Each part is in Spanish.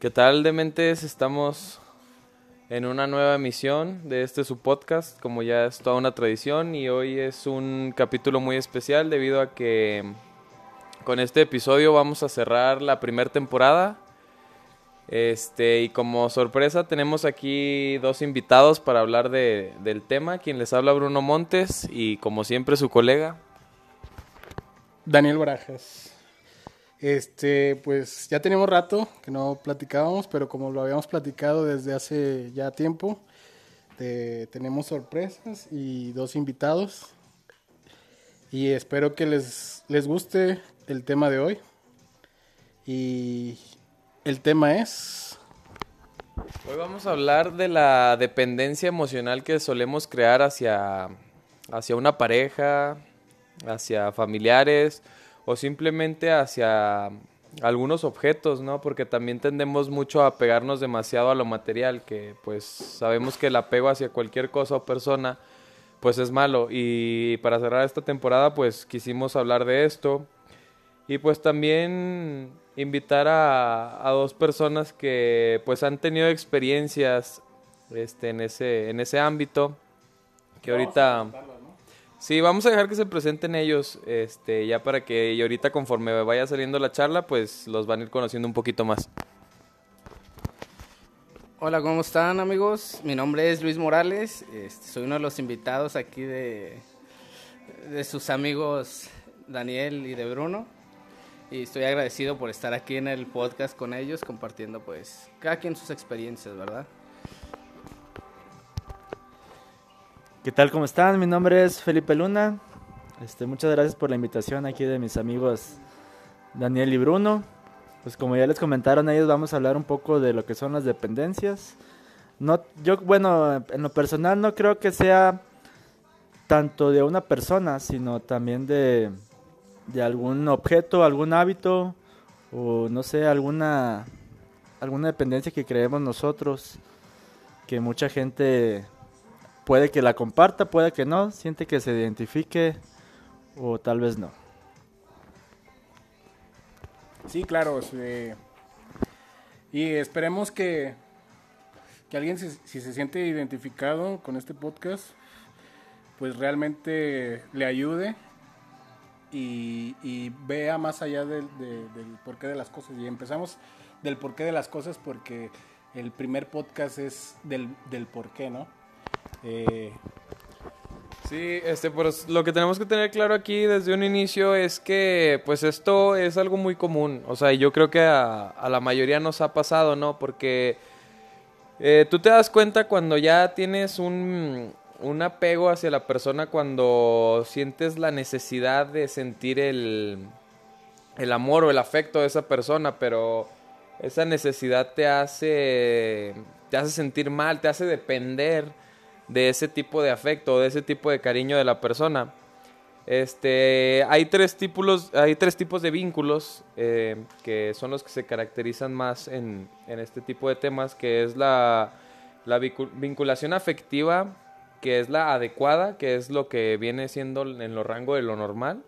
¿Qué tal, dementes? Estamos en una nueva emisión de este su podcast, como ya es toda una tradición, y hoy es un capítulo muy especial debido a que con este episodio vamos a cerrar la primera temporada. Este, y como sorpresa tenemos aquí dos invitados para hablar de, del tema, quien les habla Bruno Montes y como siempre su colega. Daniel Barajas. Este, pues ya tenemos rato que no platicábamos, pero como lo habíamos platicado desde hace ya tiempo, tenemos sorpresas y dos invitados. Y espero que les, les guste el tema de hoy. Y el tema es... Hoy vamos a hablar de la dependencia emocional que solemos crear hacia, hacia una pareja, hacia familiares o simplemente hacia algunos objetos, ¿no? Porque también tendemos mucho a pegarnos demasiado a lo material, que pues sabemos que el apego hacia cualquier cosa o persona pues es malo. Y para cerrar esta temporada pues quisimos hablar de esto. Y pues también invitar a, dos personas que pues han tenido experiencias este, en, ese, en ese ámbito. Que ahorita... Sí, vamos a dejar que se presenten ellos, este, ya para que y ahorita conforme vaya saliendo la charla, pues los van a ir conociendo un poquito más. Hola, ¿cómo están amigos? Mi nombre es Luis Morales, este, soy uno de los invitados aquí de, de sus amigos Daniel y de Bruno. Y estoy agradecido por estar aquí en el podcast con ellos, compartiendo pues cada quien sus experiencias, ¿verdad? ¿Qué tal? ¿Cómo están? Mi nombre es Felipe Luna. Este, muchas gracias por la invitación aquí de mis amigos Daniel y Bruno. Pues como ya les comentaron ellos, vamos a hablar un poco de lo que son las dependencias. Yo, bueno, en lo personal no creo que sea tanto de una persona, sino también de, de algún objeto, algún hábito o no sé, alguna, alguna dependencia que creemos nosotros, que mucha gente puede que la comparta, puede que no, siente que se identifique o tal vez no. Sí, claro. y esperemos que, que alguien, si se siente identificado con este podcast, pues realmente le ayude y, vea más allá del, del porqué de las cosas. Y empezamos del porqué de las cosas porque el primer podcast es del, del porqué, ¿no? Eh, sí, este, pues lo que tenemos que tener claro aquí desde un inicio es que, pues esto es algo muy común. O sea, yo creo que a, la mayoría nos ha pasado, ¿no? Porque eh, tú te das cuenta cuando ya tienes un, un apego hacia la persona, cuando sientes la necesidad de sentir el, el amor o el afecto de esa persona, pero esa necesidad te hace, te hace sentir mal, te hace depender de ese tipo de afecto, de ese tipo de cariño de la persona. Este, hay tres tipos, hay tres tipos de vínculos eh, que son los que se caracterizan más en, este tipo de temas, que es la, la, vinculación afectiva, que es la adecuada, que es lo que viene siendo en lo rango de lo normal.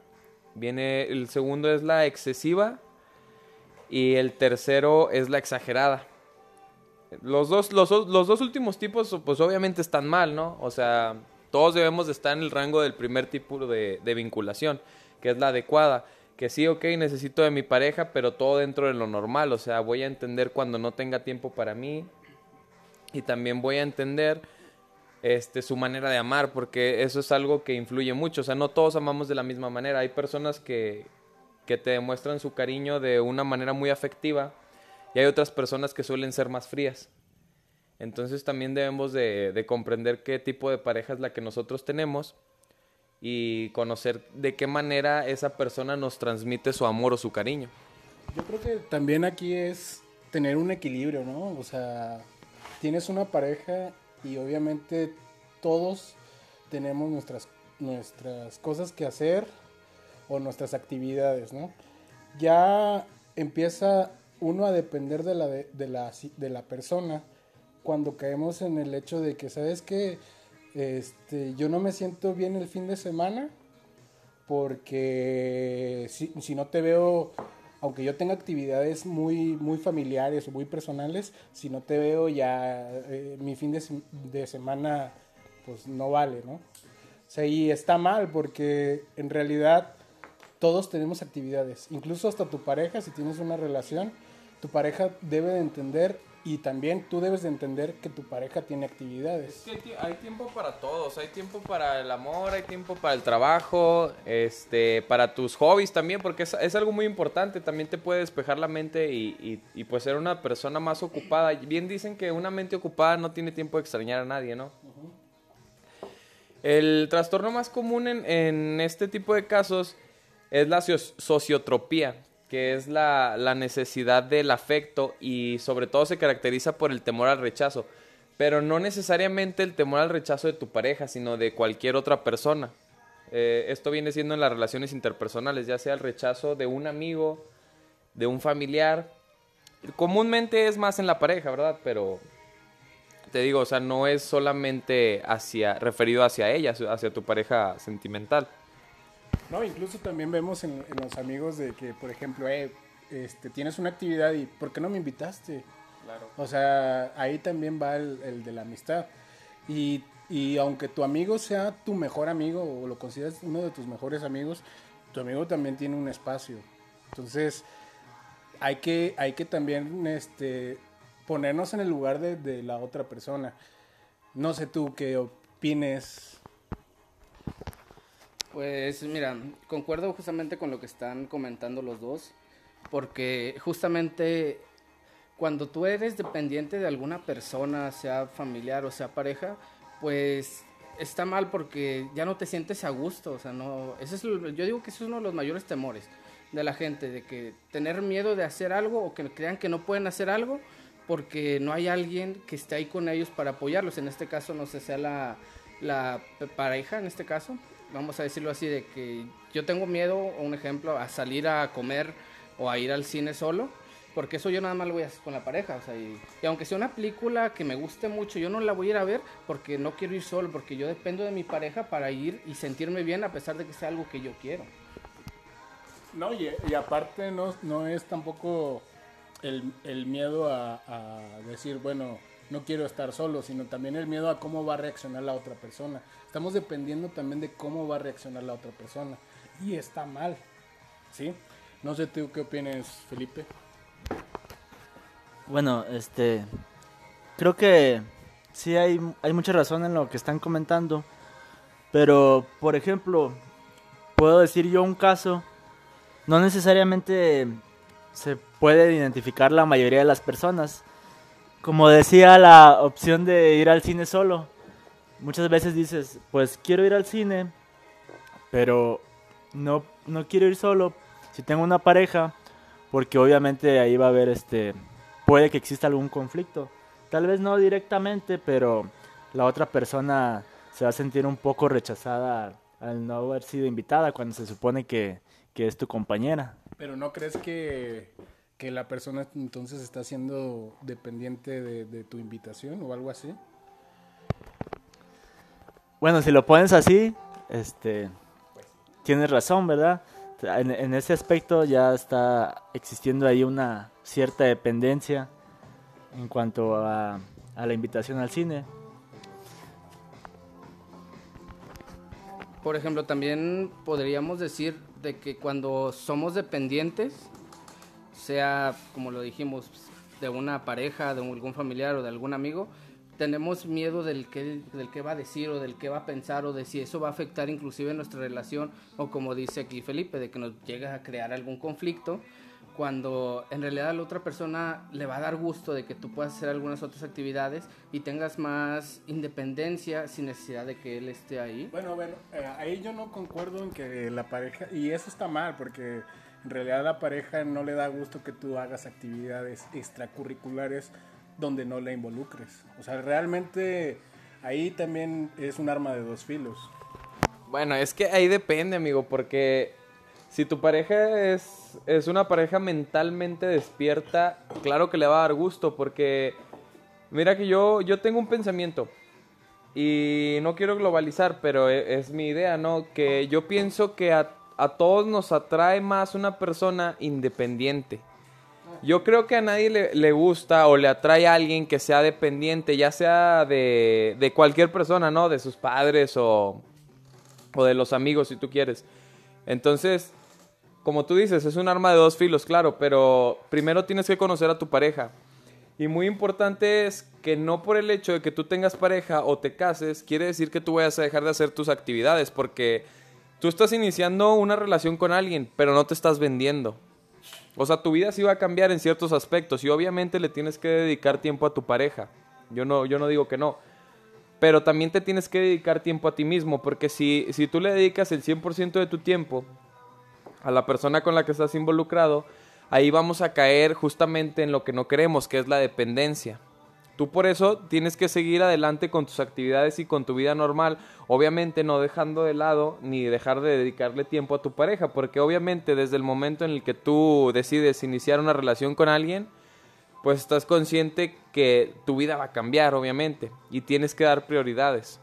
Viene, el segundo es la excesiva y el tercero es la exagerada. Los dos, los, los dos últimos tipos, pues obviamente están mal, ¿no? O sea, todos debemos de estar en el rango del primer tipo de, vinculación, que es la adecuada. Que sí, ok, necesito de mi pareja, pero todo dentro de lo normal. O sea, voy a entender cuando no tenga tiempo para mí. Y también voy a entender este, su manera de amar, porque eso es algo que influye mucho. O sea, no todos amamos de la misma manera. Hay personas que, que te demuestran su cariño de una manera muy afectiva y hay otras personas que suelen ser más frías. Entonces también debemos de, comprender qué tipo de pareja es la que nosotros tenemos y conocer de qué manera esa persona nos transmite su amor o su cariño. Yo creo que también aquí es tener un equilibrio, ¿no? O sea, tienes una pareja y obviamente todos tenemos nuestras, nuestras cosas que hacer o nuestras actividades, ¿no? Ya empieza uno a depender de la, de, la, de la persona cuando caemos en el hecho de que, ¿sabes que Este, yo no me siento bien el fin de semana porque si, no te veo aunque yo tenga actividades muy, muy familiares o muy personales, si no te veo ya eh, mi fin de, de semana pues no vale, ¿no? O sea, y está mal porque en realidad todos tenemos actividades, incluso hasta tu pareja, si tienes una relación, tu pareja debe de entender y también tú debes de entender que tu pareja tiene actividades. Es que hay tie- hay tiempo para todos, hay tiempo para el amor, hay tiempo para el trabajo, este, para tus hobbies también, porque es, es algo muy importante, también te puede despejar la mente y, y, y, pues ser una persona más ocupada. Bien dicen que una mente ocupada no tiene tiempo de extrañar a nadie, ¿no? El trastorno más común en, en este tipo de casos es la soci- sociotropía, que es la, la necesidad del afecto y sobre todo se caracteriza por el temor al rechazo, pero no necesariamente el temor al rechazo de tu pareja, sino de cualquier otra persona. Eh, esto viene siendo en las relaciones interpersonales, ya sea el rechazo de un amigo, de un familiar. Comúnmente es más en la pareja, ¿verdad? Pero te digo, o sea, no es solamente hacia referido hacia ella, hacia tu pareja sentimental. No, incluso también vemos en, en los amigos de que, por ejemplo, eh, este, tienes una actividad y ¿por qué no me invitaste? Claro. O sea, ahí también va el, el de la amistad. Y, y aunque tu amigo sea tu mejor amigo o lo consideres uno de tus mejores amigos, tu amigo también tiene un espacio. Entonces, hay que, hay que también este, ponernos en el lugar de, de la otra persona. No sé tú qué opines. Pues mira, concuerdo justamente con lo que están comentando los dos, porque justamente cuando tú eres dependiente de alguna persona, sea familiar o sea pareja, pues está mal porque ya no te sientes a gusto, o sea, no, ese es, yo digo que ese es uno de los mayores temores de la gente, de que tener miedo de hacer algo o que crean que no pueden hacer algo porque no hay alguien que esté ahí con ellos para apoyarlos, en este caso no sé, sea la, la pareja, en este caso, vamos a decirlo así, de que yo tengo miedo, un ejemplo, a salir a comer o a ir al cine solo, porque eso yo nada más lo voy a hacer con la pareja, o sea, y, aunque sea una película que me guste mucho, yo no la voy a ir a ver porque no quiero ir solo, porque yo dependo de mi pareja para ir y sentirme bien a pesar de que sea algo que yo quiero. No, y, aparte no, no es tampoco el, el miedo a decir, bueno, no quiero estar solo, sino también el miedo a cómo va a reaccionar la otra persona. Estamos dependiendo también de cómo va a reaccionar la otra persona. Y está mal, ¿sí? No sé tú qué opinas, Felipe. Bueno, este. Creo que sí hay, hay mucha razón en lo que están comentando. Pero, por ejemplo, puedo decir yo un caso. No necesariamente se puede identificar la mayoría de las personas. Como decía, la opción de ir al cine solo. Muchas veces dices, pues quiero ir al cine, pero no, no quiero ir solo. Si tengo una pareja, porque obviamente ahí va a haber este puede que exista algún conflicto. Tal vez no directamente, pero la otra persona se va a sentir un poco rechazada al no haber sido invitada cuando se supone que, que es tu compañera. Pero ¿no crees que, que la persona entonces está siendo dependiente de, de tu invitación o algo así? Bueno, si lo pones así, este, tienes razón, ¿verdad? En, ese aspecto ya está existiendo ahí una cierta dependencia en cuanto a, a la invitación al cine. Por ejemplo, también podríamos decir de que cuando somos dependientes, sea como lo dijimos, de una pareja, de algún familiar o de algún amigo, tenemos miedo del que, del que va a decir o del que va a pensar o de si eso va a afectar inclusive nuestra relación o como dice aquí Felipe, de que nos llega a crear algún conflicto cuando en realidad a la otra persona le va a dar gusto de que tú puedas hacer algunas otras actividades y tengas más independencia sin necesidad de que él esté ahí. Bueno, bueno, eh, ahí yo no concuerdo en que la pareja, y eso está mal, porque en realidad a la pareja no le da gusto que tú hagas actividades extracurriculares donde no la involucres. O sea, realmente ahí también es un arma de dos filos. Bueno, es que ahí depende, amigo, porque si tu pareja es, es una pareja mentalmente despierta, claro que le va a dar gusto, porque mira que yo, yo tengo un pensamiento y no quiero globalizar, pero e- es, mi idea, ¿no? Que yo pienso que a a todos nos atrae más una persona independiente. Yo creo que a nadie le, le gusta o le atrae a alguien que sea dependiente, ya sea de, de cualquier persona, ¿no? De sus padres o, o de los amigos, si tú quieres. Entonces, como tú dices, es un arma de dos filos, claro, pero primero tienes que conocer a tu pareja. Y muy importante es que no por el hecho de que tú tengas pareja o te cases, quiere decir que tú vayas a dejar de hacer tus actividades, porque tú estás iniciando una relación con alguien, pero no te estás vendiendo. O sea, tu vida sí va a cambiar en ciertos aspectos y obviamente le tienes que dedicar tiempo a tu pareja. Yo no, yo no digo que no. Pero también te tienes que dedicar tiempo a ti mismo, porque si, si tú le dedicas el 100% de tu tiempo a la persona con la que estás involucrado, ahí vamos a caer justamente en lo que no queremos, que es la dependencia. Tú por eso tienes que seguir adelante con tus actividades y con tu vida normal, obviamente no dejando de lado ni dejar de dedicarle tiempo a tu pareja, porque obviamente desde el momento en el que tú decides iniciar una relación con alguien, pues estás consciente que tu vida va a cambiar, obviamente, y tienes que dar prioridades.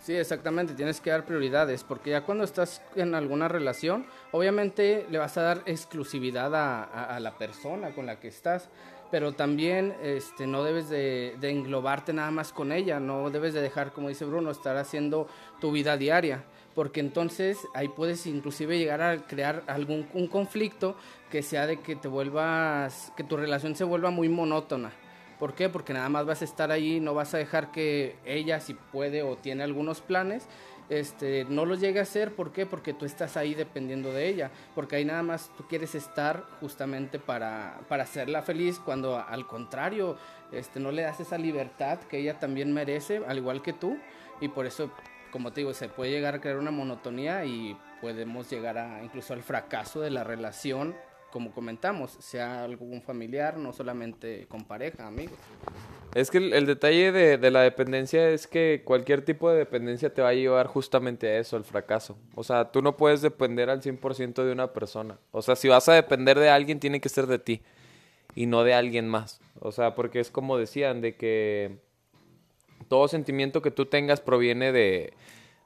Sí, exactamente, tienes que dar prioridades, porque ya cuando estás en alguna relación, obviamente le vas a dar exclusividad a, a- a la persona con la que estás, pero también este, no debes de, englobarte nada más con ella, no debes de dejar, como dice Bruno, estar haciendo tu vida diaria, porque entonces ahí puedes inclusive llegar a crear algún un conflicto que sea de que te vuelvas, que tu relación se vuelva muy monótona. ¿Por qué? Porque nada más vas a estar ahí, no vas a dejar que ella, si puede o tiene algunos planes, este, no los llegue a hacer. ¿Por qué? Porque tú estás ahí dependiendo de ella. Porque ahí nada más tú quieres estar justamente para, para hacerla feliz, cuando al contrario, este, no le das esa libertad que ella también merece, al igual que tú. Y por eso, como te digo, se puede llegar a crear una monotonía y podemos llegar a incluso al fracaso de la relación como comentamos, sea algún familiar, no solamente con pareja, amigos. Es que el, detalle de, de la dependencia es que cualquier tipo de dependencia te va a llevar justamente a eso, al fracaso. O sea, tú no puedes depender al 100% de una persona. O sea, si vas a depender de alguien, tiene que ser de ti y no de alguien más. O sea, porque es como decían, de que todo sentimiento que tú tengas proviene de,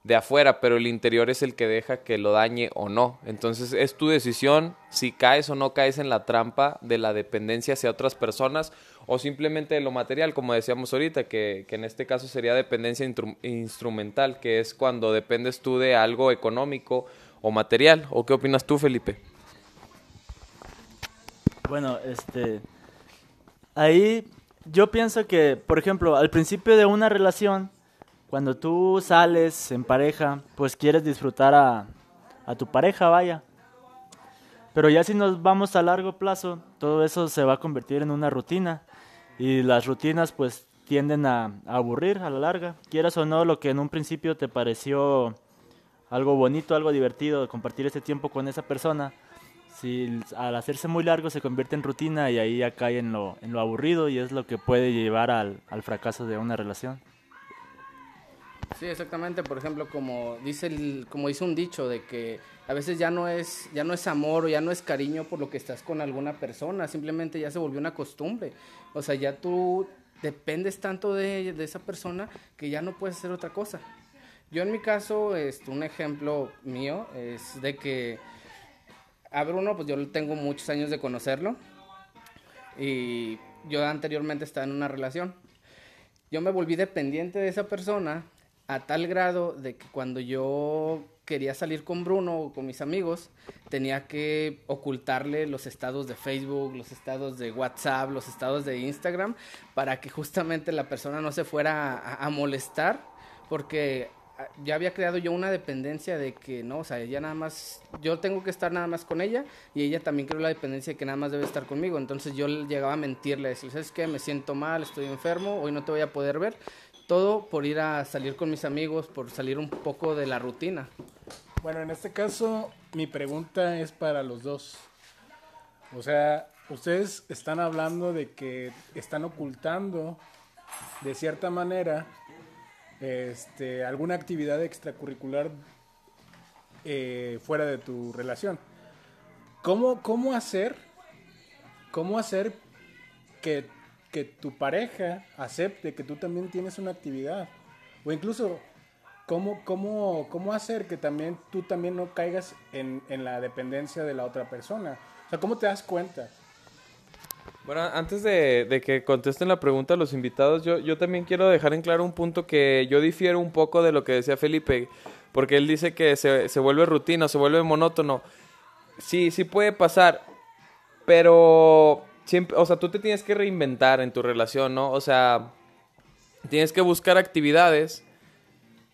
de afuera, pero el interior es el que deja que lo dañe o no. Entonces es tu decisión si caes o no caes en la trampa de la dependencia hacia otras personas o simplemente de lo material, como decíamos ahorita, que, que en este caso sería dependencia instrumental, que es cuando dependes tú de algo económico o material. ¿O qué opinas tú, Felipe? Bueno, este. Ahí yo pienso que, por ejemplo, al principio de una relación, cuando tú sales en pareja, pues quieres disfrutar a, a tu pareja, vaya. Pero ya si nos vamos a largo plazo, todo eso se va a convertir en una rutina. Y las rutinas, pues, tienden a, aburrir a la larga. Quieras o no, lo que en un principio te pareció algo bonito, algo divertido, compartir ese tiempo con esa persona, si al hacerse muy largo se convierte en rutina y ahí ya cae en lo, en lo aburrido y es lo que puede llevar al, al fracaso de una relación. Sí, exactamente. Por ejemplo, como dice el, como dice un dicho de que a veces ya no es ya no es amor o ya no es cariño por lo que estás con alguna persona, simplemente ya se volvió una costumbre. O sea, ya tú dependes tanto de, de esa persona que ya no puedes hacer otra cosa. Yo en mi caso, este, un ejemplo mío es de que a Bruno, pues yo tengo muchos años de conocerlo y yo anteriormente estaba en una relación. Yo me volví dependiente de esa persona a tal grado de que cuando yo quería salir con Bruno o con mis amigos, tenía que ocultarle los estados de Facebook, los estados de WhatsApp, los estados de Instagram, para que justamente la persona no se fuera a, a molestar, porque ah, ya había creado yo una dependencia de que no, o sea, ella nada más, yo tengo que estar nada más con ella y ella también creó la dependencia de que nada más debe estar conmigo. Entonces yo le llegaba a mentirle, decirle, ¿sabes qué? Me siento mal, estoy enfermo, hoy no te voy a poder ver. Todo por ir a salir con mis amigos, por salir un poco de la rutina. Bueno, en este caso, mi pregunta es para los dos. O sea, ustedes están hablando de que están ocultando, de cierta manera, este, alguna actividad extracurricular eh, fuera de tu relación. ¿Cómo, cómo hacer, cómo hacer que, que tu pareja acepte que tú también tienes una actividad? O incluso, ¿cómo, cómo, cómo hacer que también tú también no caigas en, en la dependencia de la otra persona? O sea, ¿cómo te das cuenta? Bueno, antes de, de que contesten la pregunta a los invitados, yo, yo también quiero dejar en claro un punto que yo difiero un poco de lo que decía Felipe, porque él dice que se, se vuelve rutina, se vuelve monótono. Sí, sí puede pasar, pero siempre, o sea, tú te tienes que reinventar en tu relación, ¿no? O sea, tienes que buscar actividades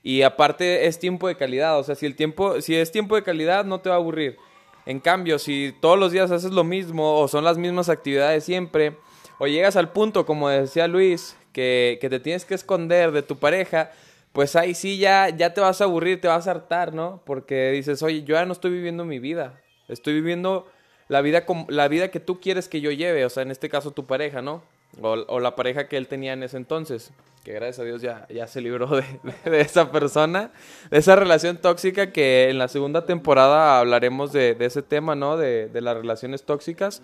y aparte es tiempo de calidad, o sea, si el tiempo, si es tiempo de calidad no te va a aburrir. En cambio, si todos los días haces lo mismo o son las mismas actividades siempre, o llegas al punto, como decía Luis, que, que te tienes que esconder de tu pareja, pues ahí sí ya, ya te vas a aburrir, te vas a hartar, ¿no? Porque dices, oye, yo ya no estoy viviendo mi vida, estoy viviendo la vida, la vida que tú quieres que yo lleve, o sea, en este caso tu pareja, ¿no? O, la pareja que él tenía en ese entonces, que gracias a Dios ya, ya se libró de, de, esa persona, de esa relación tóxica, que en la segunda temporada hablaremos de, de ese tema, ¿no? De, las relaciones tóxicas.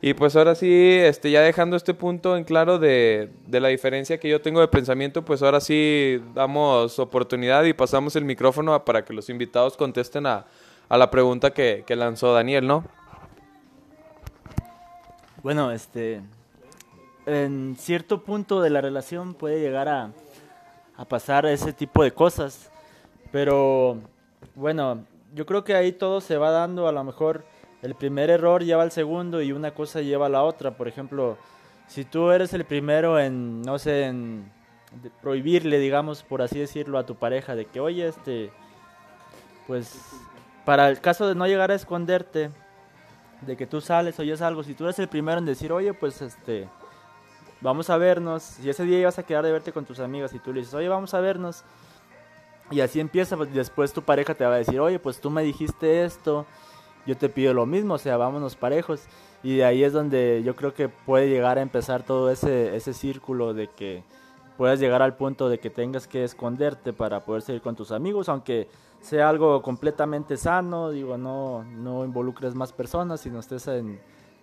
Y pues ahora sí, este, ya dejando este punto en claro de, de la diferencia que yo tengo de pensamiento, pues ahora sí damos oportunidad y pasamos el micrófono para que los invitados contesten a, a la pregunta que lanzó Daniel, ¿no? Bueno, este, en cierto punto de la relación puede llegar a, a, pasar ese tipo de cosas. Pero bueno, yo creo que ahí todo se va dando, a lo mejor el primer error lleva al segundo y una cosa lleva a la otra. Por ejemplo, si tú eres el primero en, no sé, prohibirle, digamos, por así decirlo, a tu pareja de que, oye, este, pues, para el caso de no llegar a esconderte, de que tú sales, oyes algo, si tú eres el primero en decir, oye, pues, este, vamos a vernos. Y ese día ibas a quedar de verte con tus amigas y tú le dices, oye, vamos a vernos. Y así empieza, pues después tu pareja te va a decir, oye, pues tú me dijiste esto, yo te pido lo mismo, o sea, vámonos parejos. Y de ahí es donde yo creo que puede llegar a empezar todo ese, ese círculo de que puedas llegar al punto de que tengas que esconderte para poder seguir con tus amigos, aunque sea algo completamente sano, digo, no, no involucres más personas, sino estés en,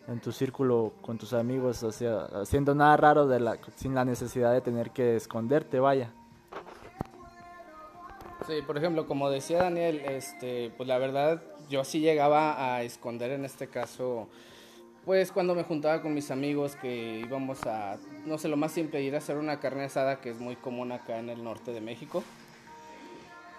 en tu círculo con tus amigos, haciendo nada raro de la, sin la necesidad de tener que esconderte, vaya. Sí, por ejemplo, como decía Daniel, este, pues la verdad, yo sí llegaba a esconder en este caso, pues cuando me juntaba con mis amigos que íbamos a, no sé, lo más simple, ir a hacer una carne asada que es muy común acá en el norte de México.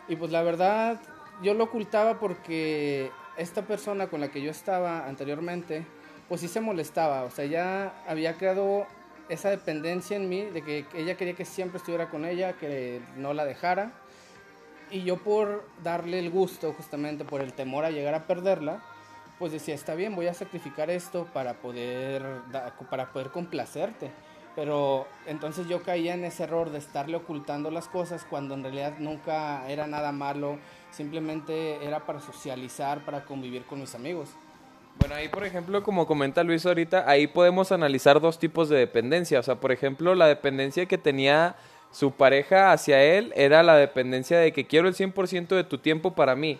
Y pues la verdad, yo lo ocultaba porque esta persona con la que yo estaba anteriormente, pues sí se molestaba, o sea, ya había creado esa dependencia en mí de que ella quería que siempre estuviera con ella, que no la dejara. Y yo por darle el gusto, justamente por el temor a llegar a perderla, pues decía, está bien, voy a sacrificar esto para poder, para poder complacerte. Pero entonces yo caía en ese error de estarle ocultando las cosas cuando en realidad nunca era nada malo, simplemente era para socializar, para convivir con mis amigos. Bueno, ahí por ejemplo, como comenta Luis ahorita, ahí podemos analizar dos tipos de dependencia. O sea, por ejemplo, la dependencia que tenía su pareja hacia él era la dependencia de que quiero el 100% de tu tiempo para mí.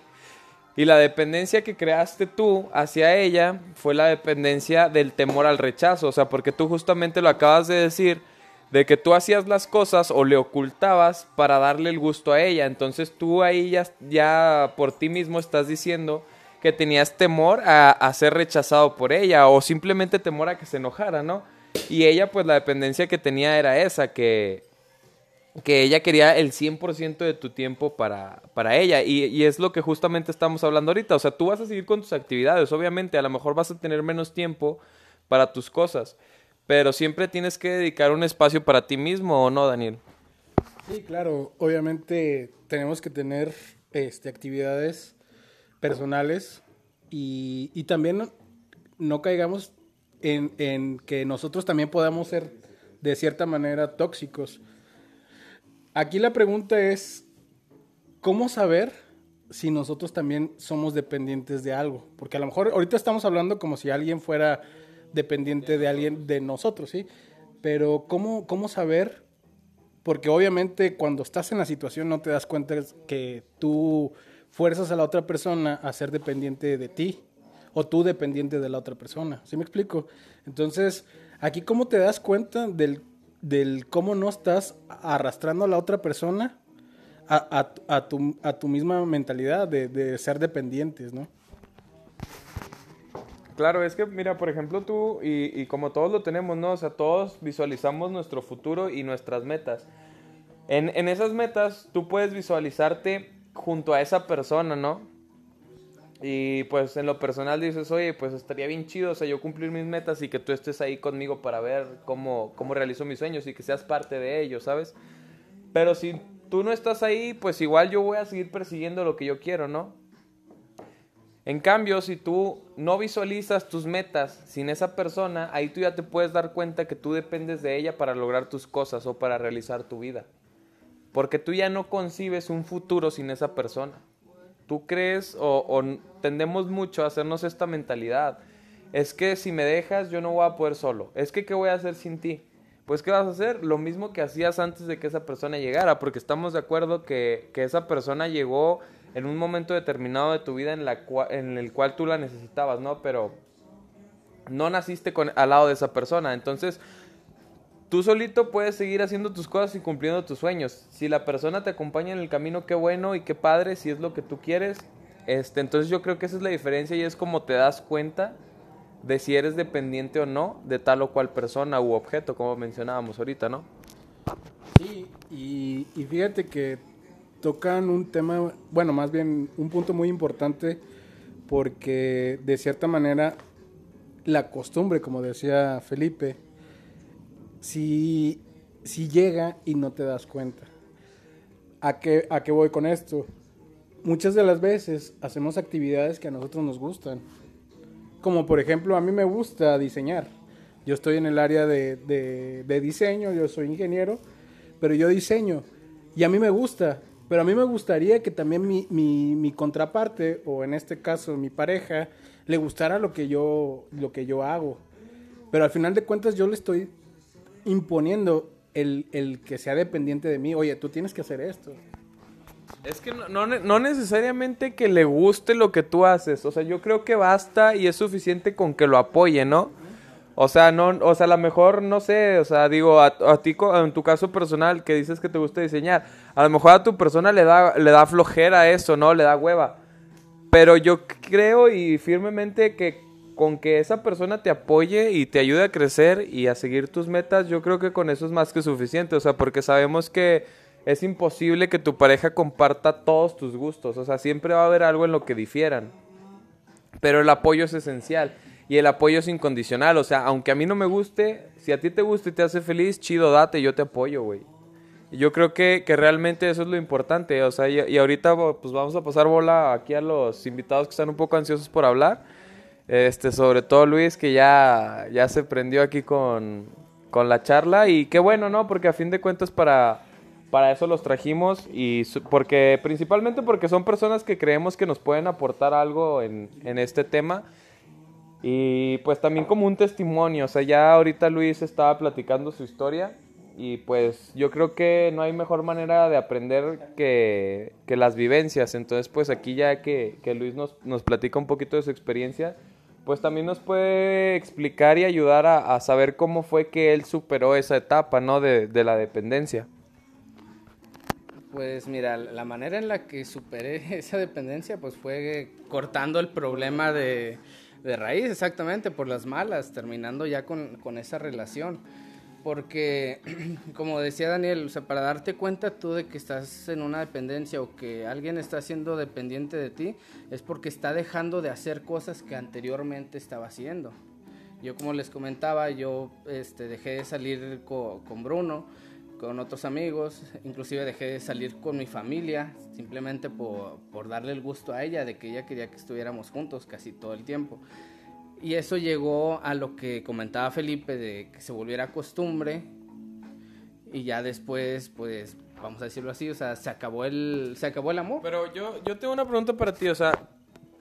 Y la dependencia que creaste tú hacia ella fue la dependencia del temor al rechazo. O sea, porque tú justamente lo acabas de decir, de que tú hacías las cosas o le ocultabas para darle el gusto a ella. Entonces tú ahí ya, ya por ti mismo estás diciendo que tenías temor a, a, ser rechazado por ella o simplemente temor a que se enojara, ¿no? Y ella pues la dependencia que tenía era esa, que, que ella quería el 100% de tu tiempo para, para ella. Y, y, es lo que justamente estamos hablando ahorita. O sea, tú vas a seguir con tus actividades, obviamente, a lo mejor vas a tener menos tiempo para tus cosas, pero siempre tienes que dedicar un espacio para ti mismo, ¿o no, Daniel? Sí, claro, obviamente tenemos que tener este, actividades personales y, y también no, no caigamos en, en, que nosotros también podamos ser de cierta manera tóxicos. Aquí la pregunta es, ¿cómo saber si nosotros también somos dependientes de algo? Porque a lo mejor ahorita estamos hablando como si alguien fuera dependiente de alguien de nosotros, ¿sí? Pero ¿cómo, cómo saber? Porque obviamente cuando estás en la situación no te das cuenta que tú fuerzas a la otra persona a ser dependiente de ti o tú dependiente de la otra persona. ¿Sí me explico? Entonces, aquí cómo te das cuenta del, del cómo no estás arrastrando a la otra persona a, a- tu, a tu misma mentalidad de, de ser dependientes, ¿no? Claro, es que mira, por ejemplo tú y, y como todos lo tenemos, ¿no? O sea, todos visualizamos nuestro futuro y nuestras metas. En, en esas metas tú puedes visualizarte junto a esa persona, ¿no? Y pues en lo personal dices, oye, pues estaría bien chido, o sea, yo cumplir mis metas y que tú estés ahí conmigo para ver cómo, cómo realizo mis sueños y que seas parte de ellos, ¿sabes? Pero si tú no estás ahí, pues igual yo voy a seguir persiguiendo lo que yo quiero, ¿no? En cambio, si tú no visualizas tus metas sin esa persona, ahí tú ya te puedes dar cuenta que tú dependes de ella para lograr tus cosas o para realizar tu vida. Porque tú ya no concibes un futuro sin esa persona. Tú crees o, tendemos mucho a hacernos esta mentalidad. Es que si me dejas yo no voy a poder solo. Es que ¿qué voy a hacer sin ti? Pues ¿qué vas a hacer? Lo mismo que hacías antes de que esa persona llegara, porque estamos de acuerdo que, que esa persona llegó en un momento determinado de tu vida en, la cua- en el cual tú la necesitabas, ¿no? Pero no naciste con, al lado de esa persona. Entonces, tú solito puedes seguir haciendo tus cosas y cumpliendo tus sueños. Si la persona te acompaña en el camino, qué bueno y qué padre, si es lo que tú quieres. Este, entonces yo creo que esa es la diferencia y es como te das cuenta de si eres dependiente o no de tal o cual persona u objeto, como mencionábamos ahorita, ¿no? Sí, y, y fíjate que tocan un tema, bueno, más bien un punto muy importante porque de cierta manera la costumbre, como decía Felipe, si, si llega y no te das cuenta. ¿A qué, ¿A qué voy con esto? Muchas de las veces hacemos actividades que a nosotros nos gustan. Como por ejemplo, a mí me gusta diseñar. Yo estoy en el área de, de- diseño, yo soy ingeniero, pero yo diseño. Y a mí me gusta. Pero a mí me gustaría que también mi, mi- mi contraparte, o en este caso mi pareja, le gustara lo que yo, lo que yo hago. Pero al final de cuentas yo le estoy imponiendo el, el que sea dependiente de mí. Oye, tú tienes que hacer esto. Es que no, no, ne- no necesariamente que le guste lo que tú haces. O sea, yo creo que basta y es suficiente con que lo apoye, ¿no? O sea, no, o sea, a lo mejor, no sé, o sea, digo, a, a ti, en tu caso personal, que dices que te gusta diseñar, a lo mejor a tu persona le da, le da flojera eso, ¿no? Le da hueva. Pero yo creo y firmemente que con que esa persona te apoye y te ayude a crecer y a seguir tus metas, yo creo que con eso es más que suficiente. O sea, porque sabemos que es imposible que tu pareja comparta todos tus gustos. O sea, siempre va a haber algo en lo que difieran. Pero el apoyo es esencial. Y el apoyo es incondicional. O sea, aunque a mí no me guste, si a ti te gusta y te hace feliz, chido, date, yo te apoyo, güey. Yo creo que, que realmente eso es lo importante. O sea, y, y ahorita pues vamos a pasar bola aquí a los invitados que están un poco ansiosos por hablar. Este, sobre todo Luis, que ya, ya se prendió aquí con, con la charla. Y qué bueno, ¿no? Porque a fin de cuentas para, para eso los trajimos. Y porque, principalmente porque son personas que creemos que nos pueden aportar algo en, en este tema. Y pues también como un testimonio, o sea, ya ahorita Luis estaba platicando su historia y pues yo creo que no hay mejor manera de aprender que, que las vivencias. Entonces pues aquí ya que, que Luis nos, nos platica un poquito de su experiencia, pues también nos puede explicar y ayudar a, saber cómo fue que él superó esa etapa, ¿no? De, la dependencia. Pues mira, la manera en la que superé esa dependencia pues fue cortando el problema de, raíz, exactamente, por las malas, terminando ya con esa relación. Porque, como decía Daniel, o sea, para darte cuenta tú de que estás en una dependencia o que alguien está siendo dependiente de ti, es porque está dejando de hacer cosas que anteriormente estaba haciendo. Yo como les comentaba, yo este, dejé de salir co- con Bruno, con otros amigos, inclusive dejé de salir con mi familia, simplemente por, por darle el gusto a ella, de que ella quería que estuviéramos juntos casi todo el tiempo. Y eso llegó a lo que comentaba Felipe, de que se volviera costumbre y ya después, pues, vamos a decirlo así, o sea, se acabó el, se acabó el amor. Pero yo, yo tengo una pregunta para ti, o sea,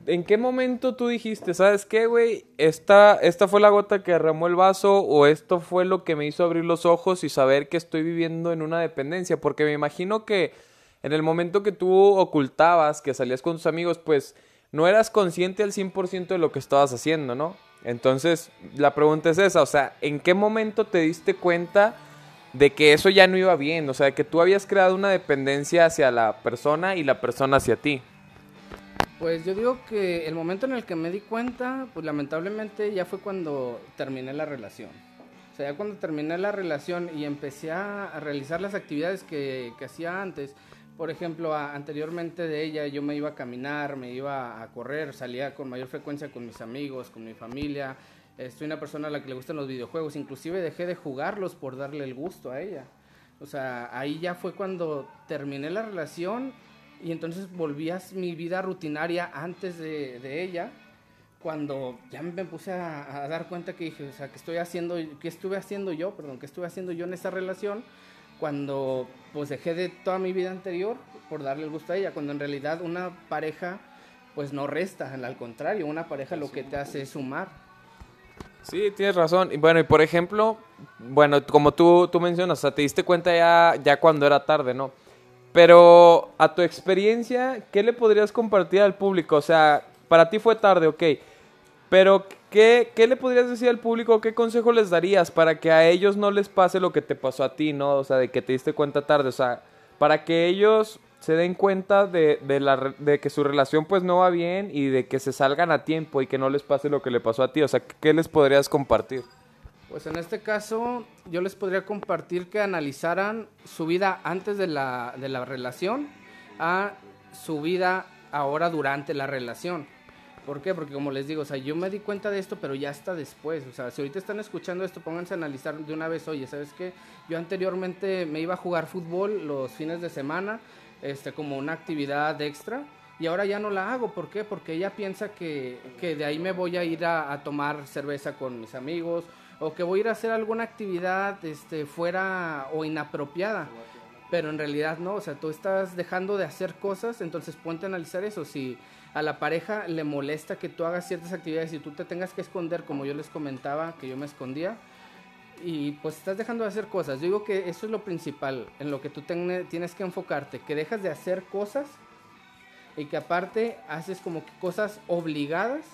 ¿en qué momento tú dijiste, sabes qué, güey? Esta, esta fue la gota que derramó el vaso o esto fue lo que me hizo abrir los ojos y saber que estoy viviendo en una dependencia? Porque me imagino que en el momento que tú ocultabas, que salías con tus amigos, pues no eras consciente al 100% de lo que estabas haciendo, ¿no? Entonces, la pregunta es esa, o sea, ¿en qué momento te diste cuenta de que eso ya no iba bien, o sea, de que tú habías creado una dependencia hacia la persona y la persona hacia ti. Pues yo digo que el momento en el que me di cuenta, pues lamentablemente ya fue cuando terminé la relación. O sea, ya cuando terminé la relación y empecé a, realizar las actividades que, que hacía antes, por ejemplo, anteriormente de ella yo me iba a caminar, me iba a correr, salía con mayor frecuencia con mis amigos, con mi familia. Estoy una persona a la que le gustan los videojuegos, inclusive dejé de jugarlos por darle el gusto a ella. O sea, ahí ya fue cuando terminé la relación y entonces volvías mi vida rutinaria antes de, ella, cuando ya me puse a, dar cuenta que dije, o sea, que estoy haciendo, que estuve haciendo yo, perdón, que estuve haciendo yo en esa relación, cuando pues dejé de toda mi vida anterior por darle el gusto a ella, cuando en realidad una pareja pues no resta, al contrario, una pareja lo que te hace es sumar. Sí, tienes razón. Y bueno, y por ejemplo, bueno, como tú, tú mencionas, o sea, te diste cuenta ya, ya cuando era tarde, ¿no? Pero a tu experiencia, ¿qué le podrías compartir al público? O sea, para ti fue tarde, ok. Pero, ¿qué, ¿qué le podrías decir al público? ¿Qué consejo les darías para que a ellos no les pase lo que te pasó a ti, ¿no? O sea, de que te diste cuenta tarde. O sea, para que ellos se den cuenta de, de, la, de que su relación pues no va bien y de que se salgan a tiempo y que no les pase lo que le pasó a ti. O sea, ¿qué les podrías compartir? Pues en este caso yo les podría compartir que analizaran su vida antes de la, de la relación a su vida ahora durante la relación. ¿Por qué? Porque como les digo, o sea, yo me di cuenta de esto, pero ya está después. O sea, si ahorita están escuchando esto, pónganse a analizar de una vez, oye, ¿sabes qué? Yo anteriormente me iba a jugar fútbol los fines de semana, este, como una actividad extra, y ahora ya no la hago. ¿Por qué? Porque ella piensa que, que de ahí me voy a ir a, tomar cerveza con mis amigos o que voy a ir a hacer alguna actividad este, fuera o inapropiada. Pero en realidad no, o sea, tú estás dejando de hacer cosas, entonces ponte a analizar eso. Si a la pareja le molesta que tú hagas ciertas actividades y tú te tengas que esconder, como yo les comentaba, que yo me escondía, y pues estás dejando de hacer cosas. Digo que eso es lo principal en lo que tú tienes que enfocarte, que dejas de hacer cosas y que aparte haces como cosas obligadas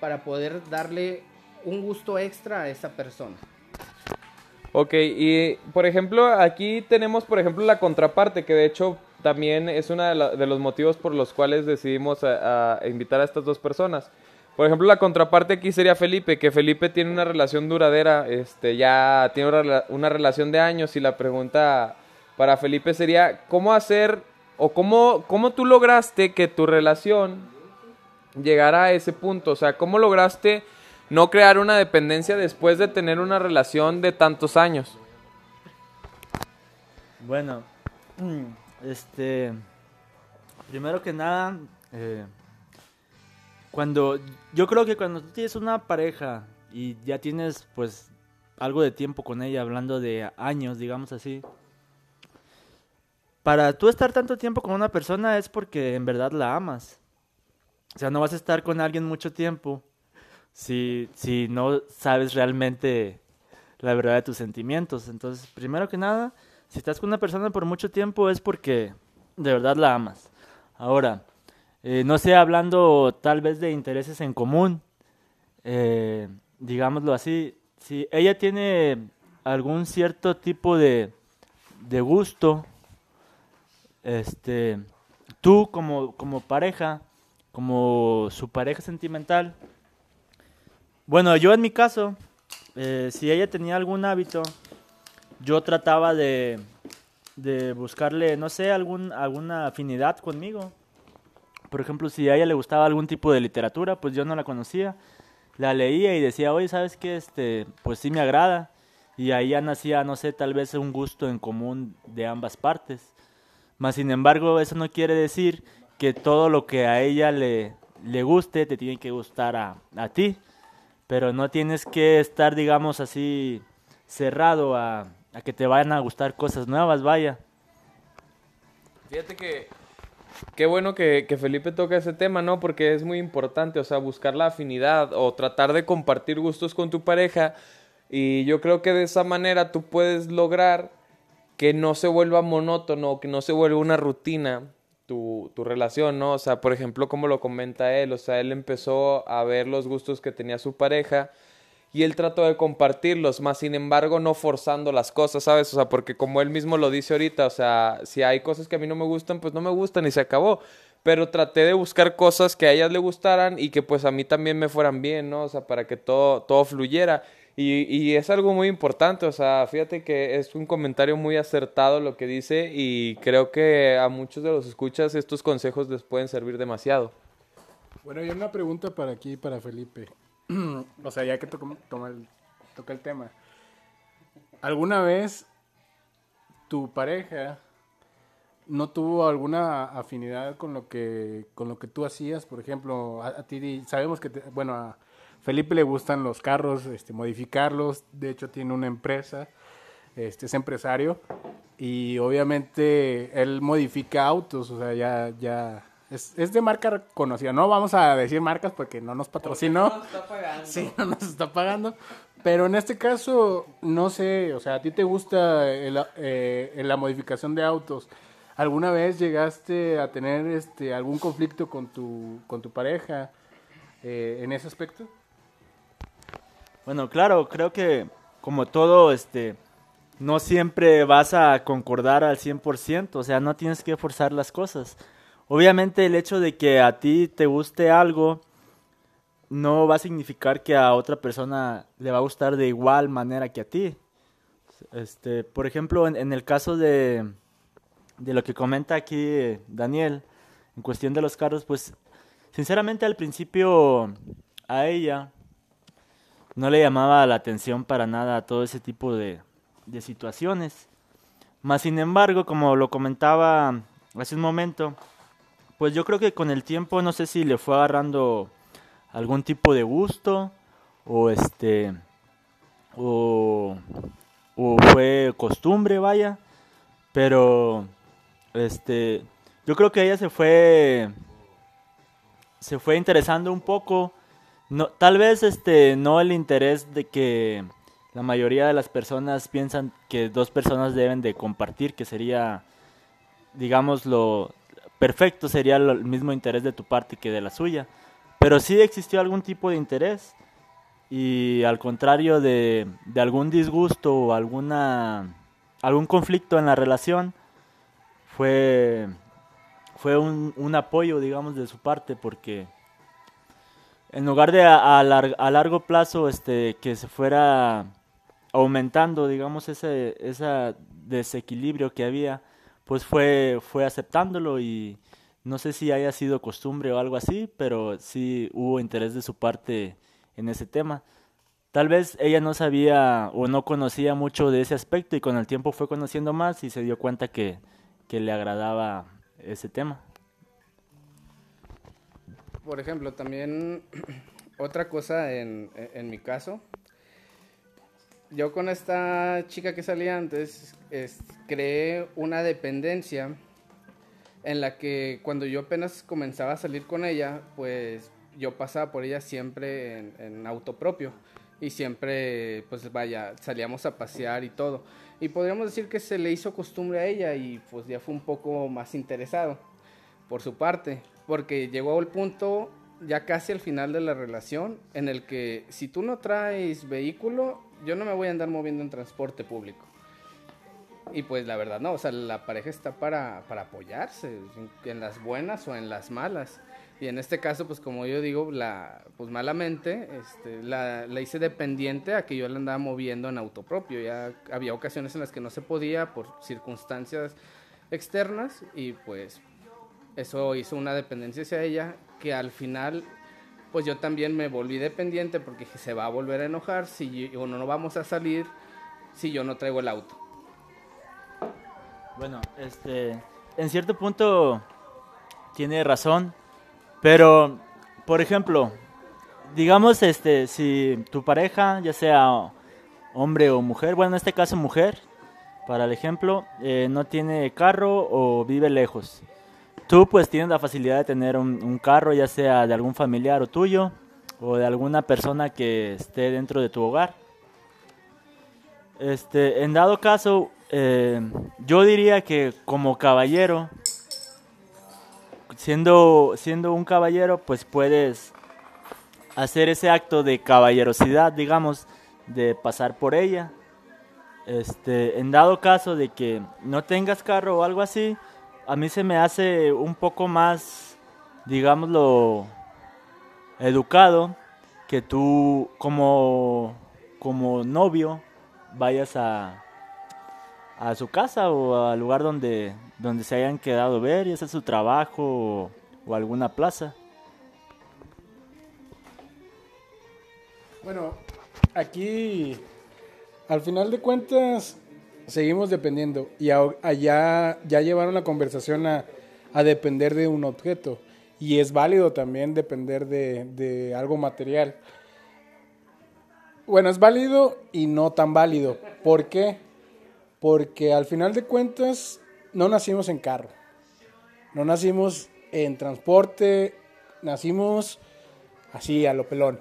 para poder darle un gusto extra a esa persona. Ok, y por ejemplo, aquí tenemos, por ejemplo, la contraparte, que de hecho también es uno de, los motivos por los cuales decidimos invitar a estas dos personas. Por ejemplo, la contraparte aquí sería Felipe, que Felipe tiene una relación duradera, este, ya tiene una, una relación de años y la pregunta para Felipe sería, ¿cómo hacer o cómo, cómo tú lograste que tu relación llegara a ese punto? O sea, ¿cómo lograste no crear una dependencia después de tener una relación de tantos años. Bueno, este, primero que nada, eh, cuando, yo creo que cuando tú tienes una pareja y ya tienes pues algo de tiempo con ella, hablando de años, digamos así, para tú estar tanto tiempo con una persona es porque en verdad la amas. O sea, no vas a estar con alguien mucho tiempo si, si no sabes realmente la verdad de tus sentimientos. Entonces, primero que nada, si estás con una persona por mucho tiempo es porque de verdad la amas. Ahora, eh, no sé, hablando tal vez de intereses en común, eh, digámoslo así, si ella tiene algún cierto tipo de, de gusto, este, tú como, como pareja, como su pareja sentimental, bueno, yo en mi caso, eh, si ella tenía algún hábito, yo trataba de, de buscarle, no sé, algún, alguna afinidad conmigo. Por ejemplo, si a ella le gustaba algún tipo de literatura, pues yo no la conocía. La leía y decía, oye, ¿sabes qué? Este, pues sí me agrada. Y ahí ya nacía, no sé, tal vez un gusto en común de ambas partes. Mas, sin embargo, eso no quiere decir que todo lo que a ella le, le guste te tiene que gustar a, a ti pero no tienes que estar, digamos así, cerrado a, que te vayan a gustar cosas nuevas, vaya. Fíjate que qué bueno que, que, Felipe toca ese tema, ¿no? Porque es muy importante, o sea, buscar la afinidad o tratar de compartir gustos con tu pareja. Y yo creo que de esa manera tú puedes lograr que no se vuelva monótono, que no se vuelva una rutina tu, tu relación, ¿no? O sea, por ejemplo, como lo comenta él, o sea, él empezó a ver los gustos que tenía su pareja y él trató de compartirlos, más sin embargo no forzando las cosas, ¿sabes? O sea, porque como él mismo lo dice ahorita, o sea, si hay cosas que a mí no me gustan, pues no me gustan y se acabó. Pero traté de buscar cosas que a ellas le gustaran y que pues a mí también me fueran bien, ¿no? O sea, para que todo, todo fluyera. Y, y es algo muy importante, o sea, fíjate que es un comentario muy acertado lo que dice y creo que a muchos de los escuchas estos consejos les pueden servir demasiado. Bueno, hay una pregunta para aquí, para Felipe. O sea, ya que toca, toma el, toca el tema. ¿Alguna vez tu pareja no tuvo alguna afinidad con lo que con lo que tú hacías? Por ejemplo, a, ti sabemos que, bueno, a Felipe le gustan los carros, este, modificarlos. De hecho, tiene una empresa, este, es empresario y obviamente él modifica autos, o sea, ya, ya es, es de marca conocida. No vamos a decir marcas porque no nos patrocinó. Sí, no nos está pagando. Pero en este caso, no sé, o sea, a ti te gusta el- eh, la modificación de autos. ¿Alguna vez llegaste a tener este algún conflicto con tu, con tu pareja eh, en ese aspecto? Bueno, claro, creo que como todo, este, no siempre vas a concordar al 100%, o sea, no tienes que forzar las cosas. Obviamente el hecho de que a ti te guste algo no va a significar que a otra persona le va a gustar de igual manera que a ti. Este, por ejemplo, en, el caso de, de lo que comenta aquí eh, Daniel, en cuestión de los carros, pues sinceramente al principio a ella no le llamaba la atención para nada todo ese tipo de, de situaciones. Más sin embargo, como lo comentaba hace un momento, pues yo creo que con el tiempo no sé si le fue agarrando algún tipo de gusto o este o, o fue costumbre, vaya, pero este yo creo que ella se fue se fue interesando un poco. No, tal vez este no el interés de que la mayoría de las personas piensan que dos personas deben de compartir, que sería, digamos, lo perfecto sería el mismo interés de tu parte que de la suya. Pero sí existió algún tipo de interés y al contrario de, de algún disgusto o alguna, algún conflicto en la relación, fue, fue un, un apoyo, digamos, de su parte porque en lugar de a, a largo plazo este que se fuera aumentando digamos ese ese desequilibrio que había pues fue fue aceptándolo y no sé si haya sido costumbre o algo así pero sí hubo interés de su parte en ese tema. Tal vez ella no sabía o no conocía mucho de ese aspecto y con el tiempo fue conociendo más y se dio cuenta que que le agradaba ese tema. Por ejemplo, también otra cosa en, en mi caso, yo con esta chica que salía antes, es- creé una dependencia en la que cuando yo apenas comenzaba a salir con ella, pues yo pasaba por ella siempre en, en auto propio y siempre, pues vaya, salíamos a pasear y todo. Y podríamos decir que se le hizo costumbre a ella y pues ya fue un poco más interesado por su parte, porque llegó al punto ya casi al final de la relación en el que si tú no traes vehículo, yo no me voy a andar moviendo en transporte público. Y pues la verdad no, o sea, la pareja está para, para apoyarse en, las buenas o en las malas. Y en este caso, pues como yo digo, la, pues malamente, este, la, la hice dependiente a que yo la andaba moviendo en auto propio. Ya había ocasiones en las que no se podía por circunstancias externas y pues eso hizo una dependencia hacia ella que al final pues yo también me volví dependiente porque se va a volver a enojar si yo, no, no vamos a salir si yo no traigo el auto. Bueno, este, en cierto punto tiene razón, pero, por ejemplo, digamos, este, si tu pareja, ya sea hombre o mujer, bueno, en este caso mujer, para el ejemplo, eh, no tiene carro o vive lejos. Tú pues tienes la facilidad de tener un, carro, ya sea de algún familiar o tuyo, o de alguna persona que esté dentro de tu hogar. Este, en dado caso, eh, yo diría que como caballero, siendo, siendo un caballero, pues puedes, hacer ese acto de caballerosidad, digamos, de pasar por ella. Este, en dado caso de que no tengas carro o algo así, a mí se me hace un poco más, digámoslo, educado que tú como, como novio vayas a, a su casa o al lugar donde, donde se hayan quedado ver y hacer su trabajo o, o alguna plaza. Bueno, aquí al final de cuentas seguimos dependiendo y a- ya llevaron la conversación a, a depender de un objeto y es válido también depender de, de algo material. Bueno, es válido y no tan válido. ¿Por qué? Porque al final de cuentas no nacimos en carro, no nacimos en transporte, nacimos así a lo pelón.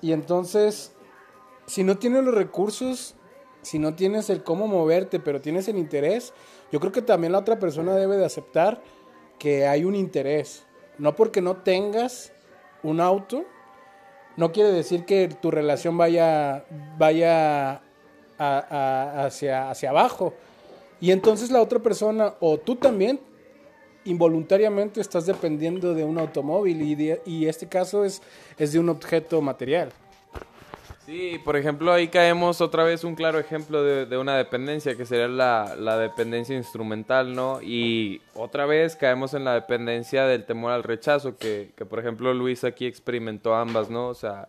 Y entonces, si no tienes los recursos, si no tienes el cómo moverte, pero tienes el interés, yo creo que también la otra persona debe de aceptar que hay un interés. No porque no tengas un auto, no quiere decir que tu relación vaya, vaya hacia, hacia abajo. Y entonces la otra persona, o tú también, involuntariamente estás dependiendo de un automóvil y, de- y este caso es, es de un objeto material. Sí, por ejemplo, ahí caemos otra vez un claro ejemplo de, una dependencia, que sería la, la dependencia instrumental, ¿no? Y otra vez caemos en la dependencia del temor al rechazo, que, que por ejemplo Luis aquí experimentó ambas, ¿no? O sea,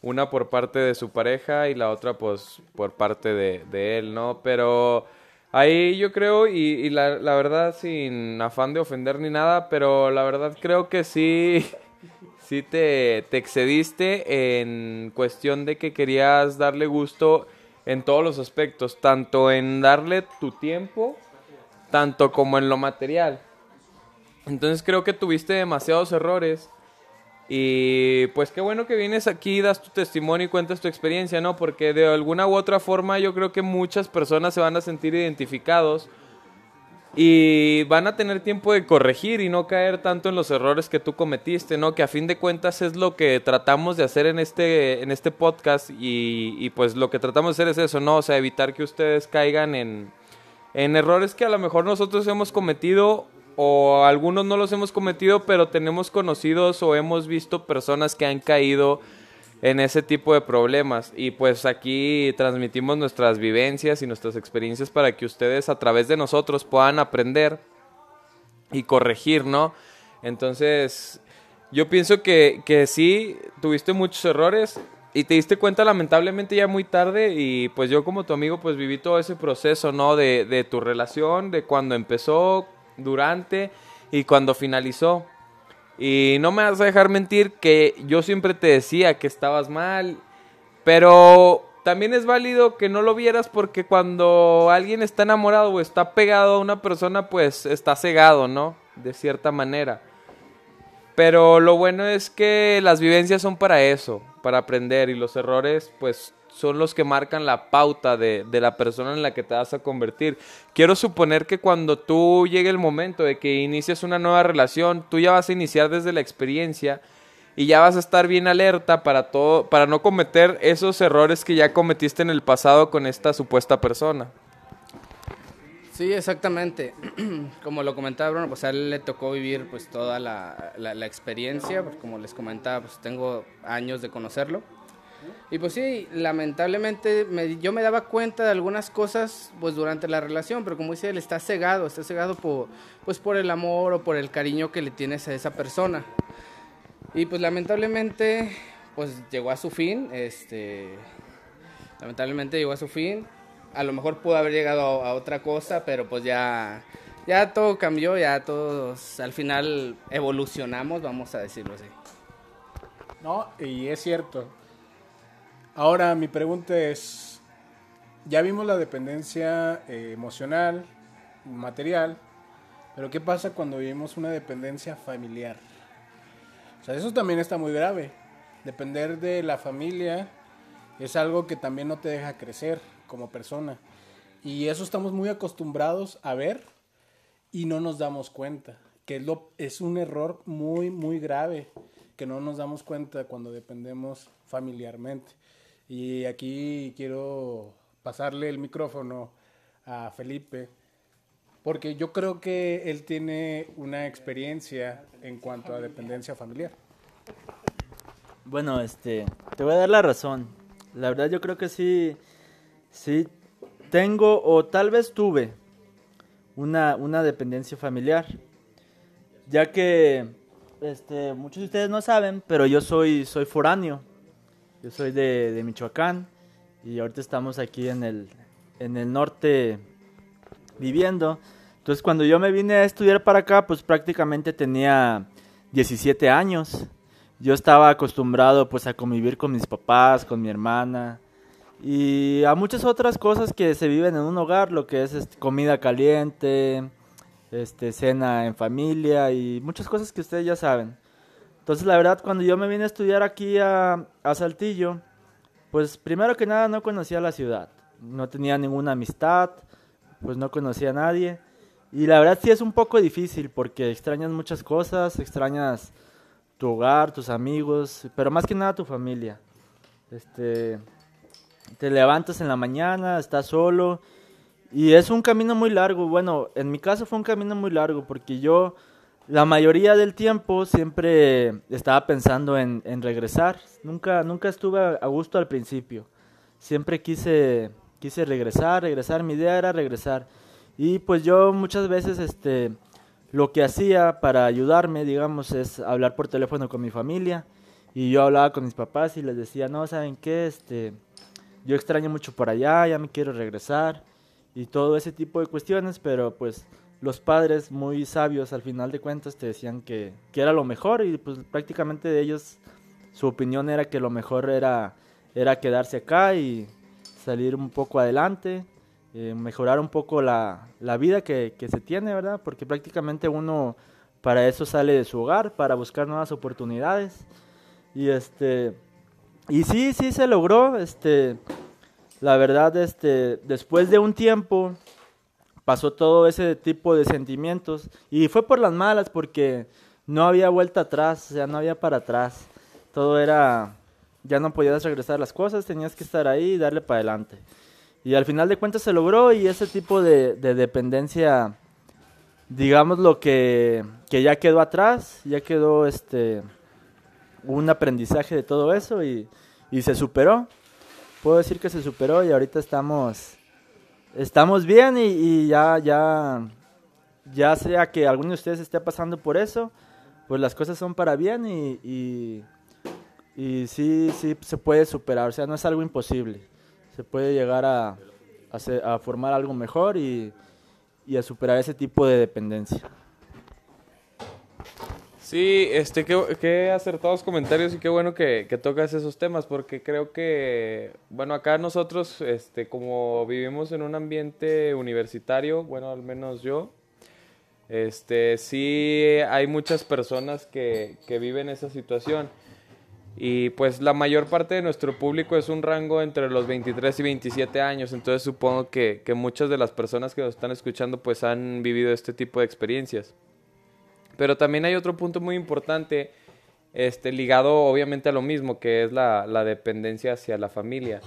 una por parte de su pareja y la otra pues por parte de, de él, ¿no? Pero ahí yo creo, y, y la, la verdad sin afán de ofender ni nada, pero la verdad creo que sí, sí te, te excediste en cuestión de que querías darle gusto en todos los aspectos, tanto en darle tu tiempo, tanto como en lo material. Entonces creo que tuviste demasiados errores. Y pues qué bueno que vienes aquí, das tu testimonio y cuentas tu experiencia, ¿no? Porque de alguna u otra forma yo creo que muchas personas se van a sentir identificados y van a tener tiempo de corregir y no caer tanto en los errores que tú cometiste, ¿no? Que a fin de cuentas es lo que tratamos de hacer en este, en este podcast y, pues lo que tratamos de hacer es eso, ¿no? O sea, evitar que ustedes caigan en, en errores que a lo mejor nosotros hemos cometido o algunos no los hemos cometido, pero tenemos conocidos o hemos visto personas que han caído en ese tipo de problemas. Y pues aquí transmitimos nuestras vivencias y nuestras experiencias para que ustedes a través de nosotros puedan aprender y corregir, ¿no? Entonces, yo pienso que, que sí, tuviste muchos errores y te diste cuenta lamentablemente ya muy tarde y pues yo como tu amigo pues viví todo ese proceso, ¿no? De, de tu relación, de cuando empezó, durante y cuando finalizó. Y no me vas a dejar mentir que yo siempre te decía que estabas mal, pero también es válido que no lo vieras porque cuando alguien está enamorado o está pegado a una persona, pues está cegado, ¿no? De cierta manera. Pero lo bueno es que las vivencias son para eso, para aprender y los errores pues son los que marcan la pauta de, de, la persona en la que te vas a convertir. Quiero suponer que cuando tú llegue el momento de que inicies una nueva relación, tú ya vas a iniciar desde la experiencia y ya vas a estar bien alerta para todo, para no cometer esos errores que ya cometiste en el pasado con esta supuesta persona. Sí, exactamente. Como lo comentaba Bruno, pues a él le tocó vivir pues toda la, la, experiencia, pues, como les comentaba, pues tengo años de conocerlo. Y pues sí, lamentablemente me, yo me daba cuenta de algunas cosas pues durante la relación, pero como dice él, está cegado, está cegado por, pues, por el amor o por el cariño que le tienes a esa persona. Y pues lamentablemente pues llegó a su fin, este, lamentablemente llegó a su fin. A lo mejor pudo haber llegado a, a otra cosa, pero pues ya, ya todo cambió, ya todos al final evolucionamos, vamos a decirlo así. No, y es cierto. Ahora mi pregunta es, ya vimos la dependencia eh, emocional, material, pero ¿qué pasa cuando vivimos una dependencia familiar? O sea, eso también está muy grave. Depender de la familia es algo que también no te deja crecer como persona. Y eso estamos muy acostumbrados a ver y no nos damos cuenta. Que es, lo, es un error muy, muy grave. Que que no nos damos cuenta cuando dependemos familiarmente. Y aquí quiero pasarle el micrófono a Felipe, porque yo creo que él tiene una experiencia en cuanto a dependencia familiar. Bueno, este, te voy a dar la razón. La verdad yo creo que sí, sí tengo o tal vez tuve una, una dependencia familiar. Ya que este, muchos de ustedes no saben, pero yo soy, soy foráneo. Yo soy de, de Michoacán y ahorita estamos aquí en el, en el norte viviendo. Entonces cuando yo me vine a estudiar para acá, pues prácticamente tenía 17 años. Yo estaba acostumbrado pues a convivir con mis papás, con mi hermana y a muchas otras cosas que se viven en un hogar, lo que es este, comida caliente, este, cena en familia y muchas cosas que ustedes ya saben. Entonces la verdad cuando yo me vine a estudiar aquí a, a Saltillo, pues primero que nada no conocía la ciudad, no tenía ninguna amistad, pues no conocía a nadie. Y la verdad sí es un poco difícil porque extrañas muchas cosas, extrañas tu hogar, tus amigos, pero más que nada tu familia. Este, te levantas en la mañana, estás solo y es un camino muy largo. Bueno, en mi caso fue un camino muy largo porque yo la mayoría del tiempo siempre estaba pensando en, regresar. Nunca, nunca estuve a gusto al principio. Siempre quise, quise regresar, regresar. Mi idea era regresar. Y pues yo muchas veces este, lo que hacía para ayudarme, digamos, es hablar por teléfono con mi familia. Y yo hablaba con mis papás y les decía, no, ¿saben qué? Este, yo extraño mucho por allá, ya me quiero regresar. Y todo ese tipo de cuestiones, pero pues los padres muy sabios al final de cuentas te decían que, que era lo mejor y pues prácticamente de ellos su opinión era que lo mejor era, era quedarse acá y salir un poco adelante eh, mejorar un poco la, la vida que, que, se tiene, ¿verdad? Porque prácticamente uno para eso sale de su hogar, para buscar nuevas oportunidades. Y este y sí, sí se logró, este la verdad este después de un tiempo pasó todo ese tipo de sentimientos y fue por las malas porque no había vuelta atrás, o sea, no había para atrás. Todo era ya no podías regresar las cosas, tenías que estar ahí y darle para adelante. Y al final de cuentas se logró y ese tipo de, de dependencia, digamos lo que, que, ya quedó atrás, ya quedó este un aprendizaje de todo eso y, y, se superó. Puedo decir que se superó y ahorita estamos, estamos bien y, ya, ya, ya sea que alguno de ustedes esté pasando por eso, pues las cosas son para bien y, y, sí, sí se puede superar, o sea, no es algo imposible se puede llegar a, a, a formar algo mejor y, y, a superar ese tipo de dependencia. Sí, este, qué, acertados comentarios y qué bueno que, que, tocas esos temas, porque creo que, bueno, acá nosotros, este, como vivimos en un ambiente universitario, bueno, al menos yo, este, sí hay muchas personas que, que viven esa situación. Y pues la mayor parte de nuestro público es un rango entre los 23 y 27 años, entonces supongo que, que, muchas de las personas que nos están escuchando pues han vivido este tipo de experiencias. Pero también hay otro punto muy importante, este, ligado obviamente a lo mismo, que es la, la dependencia hacia la familia.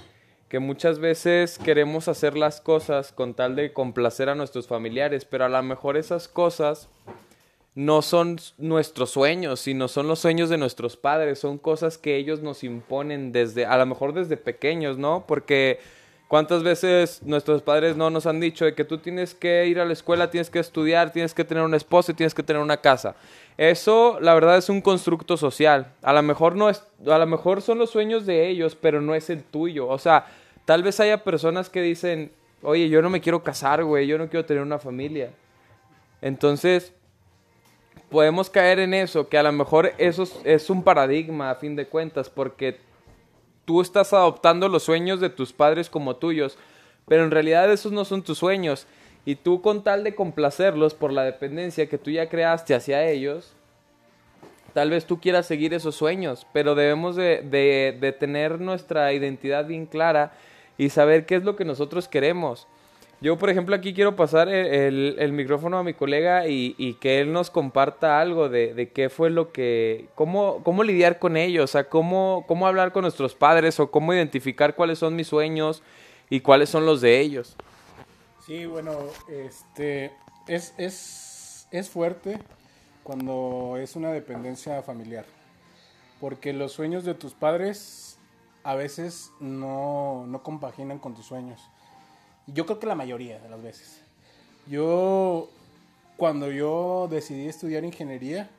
Que muchas veces queremos hacer las cosas con tal de complacer a nuestros familiares, pero a lo mejor esas cosas no son nuestros sueños, sino son los sueños de nuestros padres, son cosas que ellos nos imponen desde, a lo mejor desde pequeños, ¿no? Porque cuántas veces nuestros padres no nos han dicho de que tú tienes que ir a la escuela, tienes que estudiar, tienes que tener un esposo y tienes que tener una casa. Eso, la verdad, es un constructo social. A lo mejor no es, a lo mejor son los sueños de ellos, pero no es el tuyo. O sea, tal vez haya personas que dicen, oye, yo no me quiero casar, güey, yo no quiero tener una familia. Entonces, podemos caer en eso, que a lo mejor eso es un paradigma a fin de cuentas, porque tú estás adoptando los sueños de tus padres como tuyos, pero en realidad esos no son tus sueños. Y tú con tal de complacerlos por la dependencia que tú ya creaste hacia ellos, tal vez tú quieras seguir esos sueños, pero debemos de, de, tener nuestra identidad bien clara y saber qué es lo que nosotros queremos. Yo, por ejemplo, aquí quiero pasar el, el, micrófono a mi colega y, y, que él nos comparta algo de, de, qué fue lo que, cómo, cómo lidiar con ellos, o sea, cómo, cómo hablar con nuestros padres o cómo identificar cuáles son mis sueños y cuáles son los de ellos. Sí, bueno, este, es, es, es fuerte cuando es una dependencia familiar, porque los sueños de tus padres a veces no, no compaginan con tus sueños yo creo que la mayoría de las veces. Yo, cuando yo decidí estudiar ingeniería,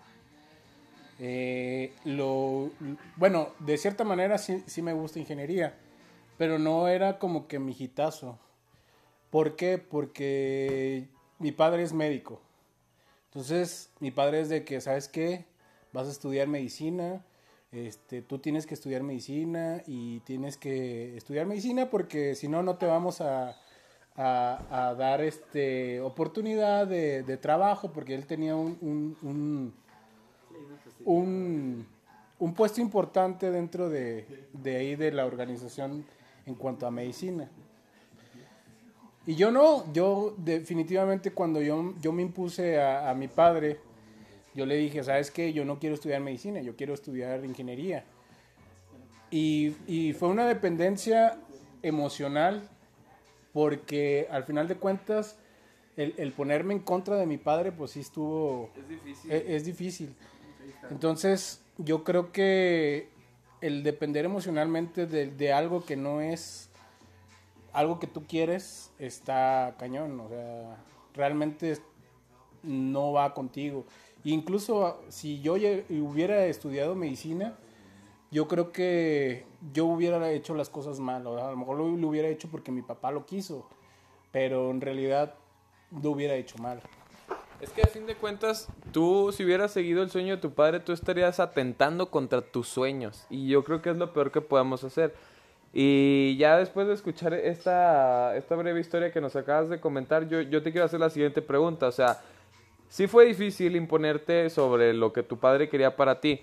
eh, lo, bueno, de cierta manera sí, sí, me gusta ingeniería, pero no era como que mi hitazo. ¿Por qué? Porque mi padre es médico. Entonces, mi padre es de que, ¿sabes qué? Vas a estudiar medicina, este, tú tienes que estudiar medicina y tienes que estudiar medicina porque si no, no te vamos a, a, dar este oportunidad de, trabajo porque él tenía un, un, un, puesto importante dentro de, de, ahí de la organización en cuanto a medicina. Y yo no, yo definitivamente cuando yo, yo me impuse a, a mi padre, yo le dije, ¿sabes qué? Yo no quiero estudiar medicina, yo quiero estudiar ingeniería. Y, y fue una dependencia emocional porque al final de cuentas, el, ponerme en contra de mi padre, pues sí estuvo... Es difícil. E, es, difícil. Entonces, yo creo que el depender emocionalmente de, algo que no es algo que tú quieres, está cañón. O sea, realmente no va contigo. Incluso si yo hubiera estudiado medicina, yo creo que yo hubiera hecho las cosas mal. a lo mejor lo, hubiera hecho porque mi papá lo quiso, pero en realidad lo hubiera hecho mal. Es que a fin de cuentas, tú si hubieras seguido el sueño de tu padre, tú estarías atentando contra tus sueños. Y yo creo que es lo peor que podamos hacer. Y ya después de escuchar esta, esta breve historia que nos acabas de comentar, yo, yo te quiero hacer la siguiente pregunta. O sea, sí fue difícil imponerte sobre lo que tu padre quería para ti.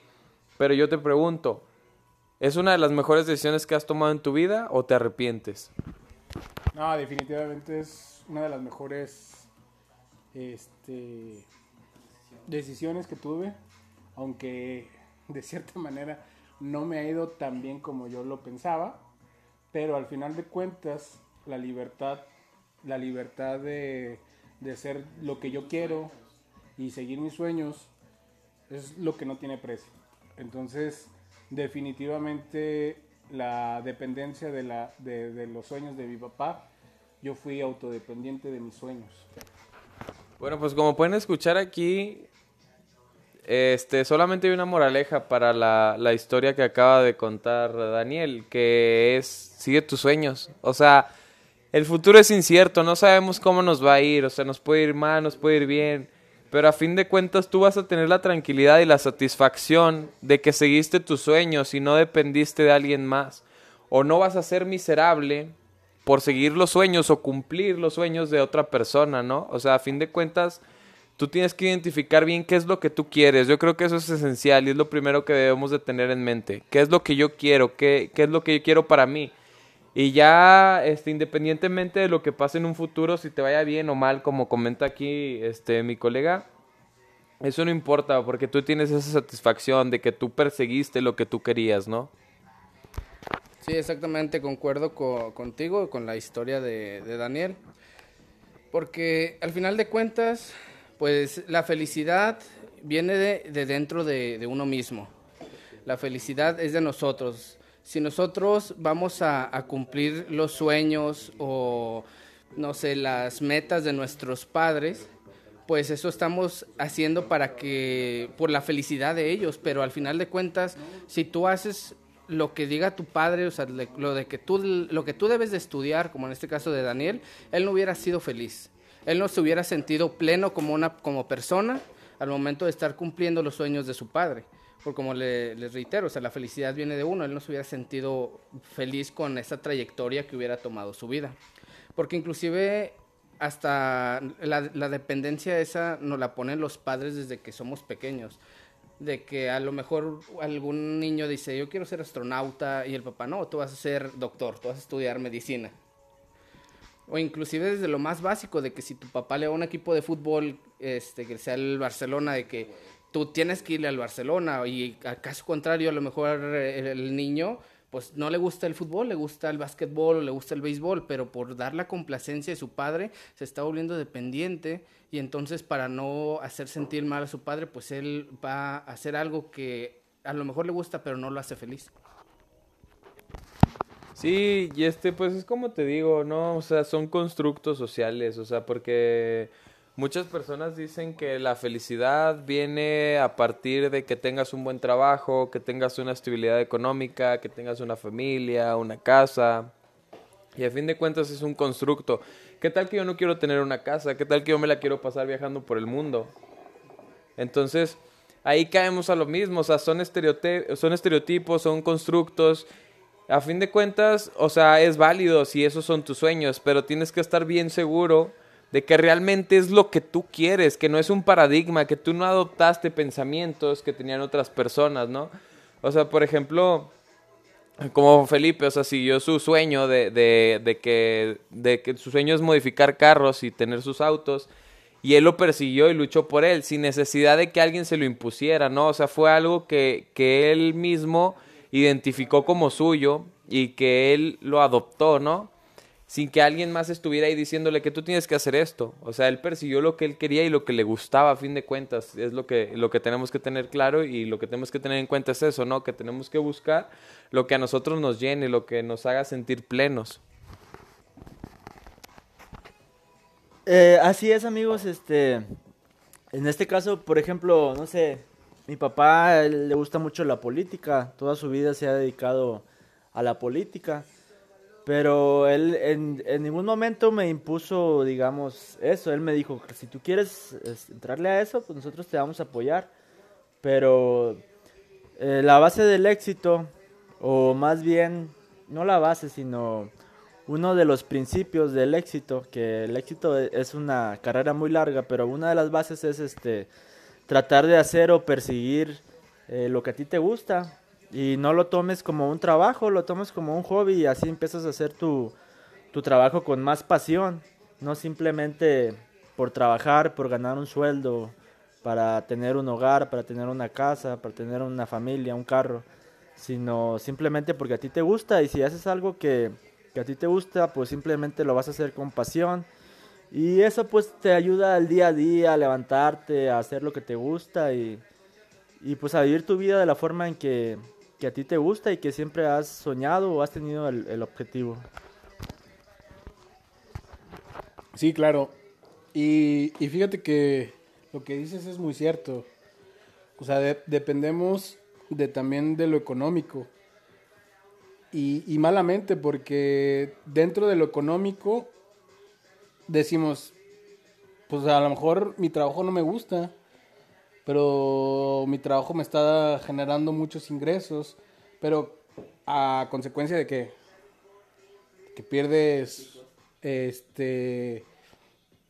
Pero yo te pregunto, ¿Es una de las mejores decisiones que has tomado en tu vida o te arrepientes? No, definitivamente es una de las mejores este, decisiones que tuve, aunque de cierta manera no me ha ido tan bien como yo lo pensaba, pero al final de cuentas la libertad, la libertad de, de ser lo que yo quiero y seguir mis sueños es lo que no tiene precio. Entonces, definitivamente la dependencia de, la, de, los sueños de mi papá, yo fui autodependiente de mis sueños. Bueno, pues como pueden escuchar aquí, este, solamente hay una moraleja para la, la, historia que acaba de contar Daniel, que es sigue tus sueños. O sea, el futuro es incierto, no sabemos cómo nos va a ir, o sea, nos puede ir mal, nos puede ir bien pero a fin de cuentas tú vas a tener la tranquilidad y la satisfacción de que seguiste tus sueños y no dependiste de alguien más. O no vas a ser miserable por seguir los sueños o cumplir los sueños de otra persona, ¿no? O sea, a fin de cuentas, tú tienes que identificar bien qué es lo que tú quieres. Yo creo que eso es esencial y es lo primero que debemos de tener en mente. ¿Qué es lo que yo quiero? ¿Qué, qué es lo que yo quiero para mí? Y ya, este, independientemente de lo que pase en un futuro, si te vaya bien o mal, como comenta aquí este, mi colega, eso no importa, porque tú tienes esa satisfacción de que tú perseguiste lo que tú querías, ¿no? Sí, exactamente, concuerdo contigo, con la historia de, Daniel. Porque al final de cuentas, pues la felicidad viene de, dentro de, de, uno mismo. La felicidad es de nosotros si nosotros vamos a, cumplir los sueños o, no sé, las metas de nuestros padres, pues eso estamos haciendo para que, por la felicidad de ellos, pero al final de cuentas, si tú haces lo que diga tu padre, o sea, lo, de que tú, lo que tú debes de estudiar, como en este caso de Daniel, él no hubiera sido feliz. Él no se hubiera sentido pleno como, una, como persona al momento de estar cumpliendo los sueños de su padre. Porque como le, les reitero, o sea, la felicidad viene de uno. Él no se hubiera sentido feliz con esa trayectoria que hubiera tomado su vida. Porque inclusive hasta la, la dependencia esa nos la ponen los padres desde que somos pequeños de que a lo mejor algún niño dice, yo quiero ser astronauta, y el papá, no, tú vas a ser doctor, tú vas a estudiar medicina. O inclusive desde lo más básico, de que si tu papá le va a un equipo de fútbol, este, que sea el Barcelona, de que tú tienes que irle al Barcelona, y al caso contrario, a lo mejor el, el niño pues no le gusta el fútbol, le gusta el básquetbol le gusta el béisbol, pero por dar la complacencia de su padre se está volviendo dependiente y entonces para no hacer sentir mal a su padre, pues él va a hacer algo que a lo mejor le gusta, pero no lo hace feliz. Sí, y este, pues es como te digo, ¿no? O sea, son constructos sociales, o sea, porque Muchas personas dicen que la felicidad viene a partir de que tengas un buen trabajo, que tengas una estabilidad económica, que tengas una familia, una casa. Y a fin de cuentas es un constructo. ¿Qué tal que yo no quiero tener una casa? ¿Qué tal que yo me la quiero pasar viajando por el mundo? Entonces, ahí caemos a lo mismo. O sea, son, son estereotipos, son constructos. A fin de cuentas, o sea, es válido si esos son tus sueños, pero tienes que estar bien seguro de que realmente es lo que tú quieres, que no es un paradigma, que tú no adoptaste pensamientos que tenían otras personas, ¿no? O sea, por ejemplo, como Felipe, o sea, siguió su sueño de, de, que, de que su sueño es modificar carros y tener sus autos, y él lo persiguió y luchó por él, sin necesidad de que alguien se lo impusiera, ¿no? O sea, fue algo que, que él mismo identificó como suyo y que él lo adoptó, ¿no? Sin que alguien más estuviera ahí diciéndole que tú tienes que hacer esto. O sea, él persiguió lo que él quería y lo que le gustaba a fin de cuentas. Es lo que, lo que tenemos que tener claro y lo que tenemos que tener en cuenta es eso, ¿no? Que tenemos que buscar lo que a nosotros nos llene, lo que nos haga sentir plenos. Eh, así es, amigos. Este, en este caso, por ejemplo, no sé, mi papá le gusta mucho la política. Toda su vida se ha dedicado a la política. Pero él en, en, ningún momento me impuso, digamos, eso. Él me dijo si tú quieres entrarle a eso, pues nosotros te vamos a apoyar. Pero eh, la base del éxito, o más bien, no la base, sino uno de los principios del éxito, que el éxito e, es una carrera muy larga, pero una de las bases es este tratar de hacer o perseguir eh, lo que a ti te gusta y no lo tomes como un trabajo, lo tomes como un hobby y así empiezas a hacer tu, tu trabajo con más pasión, no simplemente por trabajar, por ganar un sueldo, para tener un hogar, para tener una casa, para tener una familia, un carro, sino simplemente porque a ti te gusta y si haces algo que, que a ti te gusta, pues simplemente lo vas a hacer con pasión. Y eso pues te ayuda al día a día, a levantarte, a hacer lo que te gusta y, y pues a vivir tu vida de la forma en que, que a ti te gusta y que siempre has soñado o has tenido el, objetivo. Sí, claro. Y, fíjate que lo que dices es muy cierto. O sea, dependemos de también de lo económico. Y, y, malamente, porque dentro de lo económico decimos, pues a lo mejor mi trabajo no me gusta, pero mi trabajo me está generando muchos ingresos, pero a consecuencia de que, que pierdes, este,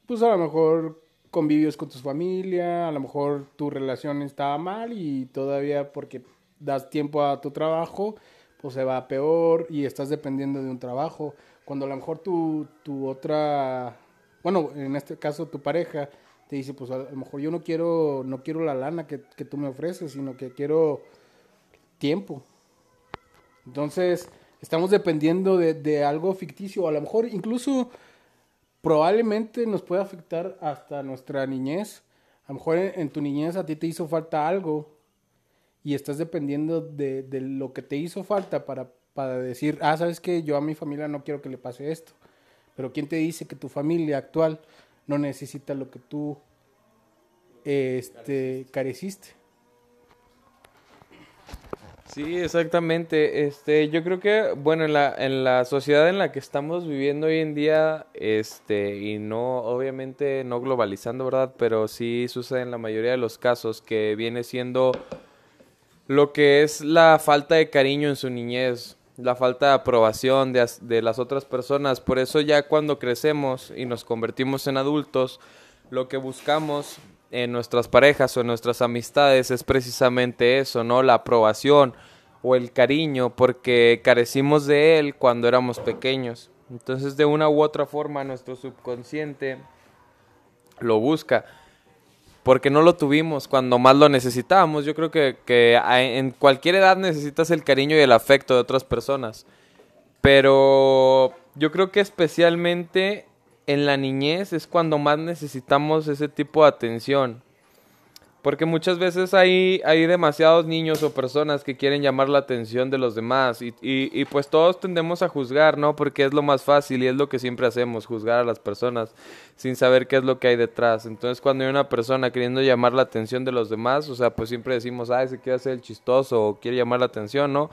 pues a lo mejor convivios con tu familia, a lo mejor tu relación está mal y todavía porque das tiempo a tu trabajo, pues se va peor y estás dependiendo de un trabajo. Cuando a lo mejor tu, tu otra, bueno, en este caso tu pareja, te dice, pues a lo mejor yo no quiero, no quiero la lana que, tú me ofreces, sino que quiero tiempo. Entonces, estamos dependiendo de, algo ficticio, a lo mejor incluso probablemente nos puede afectar hasta nuestra niñez. A lo mejor en, tu niñez a ti te hizo falta algo y estás dependiendo de, de lo que te hizo falta para, para decir, ah, sabes que yo a mi familia no quiero que le pase esto. Pero ¿quién te dice que tu familia actual no necesita lo que tú este, careciste. Sí, exactamente. Este, yo creo que, bueno, en la, en la sociedad en la que estamos viviendo hoy en día, este, y no, obviamente no globalizando, ¿verdad? Pero sí sucede en la mayoría de los casos que viene siendo lo que es la falta de cariño en su niñez la falta de aprobación de, las otras personas. Por eso ya cuando crecemos y nos convertimos en adultos, lo que buscamos en nuestras parejas o en nuestras amistades es precisamente eso, ¿no? La aprobación o el cariño, porque carecimos de él cuando éramos pequeños. Entonces, de una u otra forma, nuestro subconsciente lo busca. Porque no lo tuvimos cuando más lo necesitábamos. Yo creo que, que en cualquier edad necesitas el cariño y el afecto de otras personas. Pero yo creo que especialmente en la niñez es cuando más necesitamos ese tipo de atención. Porque muchas veces hay, hay demasiados niños o personas que quieren llamar la atención de los demás y, y, y pues todos tendemos a juzgar, ¿no? Porque es lo más fácil y es lo que siempre hacemos, juzgar a las personas sin saber qué es lo que hay detrás. Entonces cuando hay una persona queriendo llamar la atención de los demás, o sea, pues siempre decimos, ay, se quiere hacer el chistoso o quiere llamar la atención, ¿no?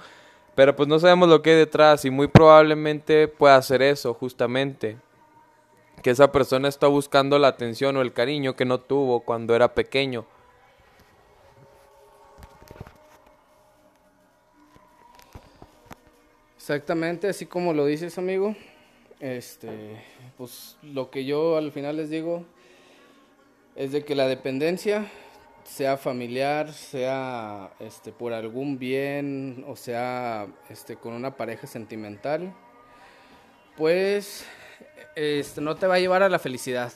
Pero pues no sabemos lo que hay detrás y muy probablemente pueda hacer eso, justamente. Que esa persona está buscando la atención o el cariño que no tuvo cuando era pequeño. Exactamente, así como lo dices, amigo. Este, pues lo que yo al final les digo es de que la dependencia, sea familiar, sea este por algún bien o sea este con una pareja sentimental, pues este no te va a llevar a la felicidad.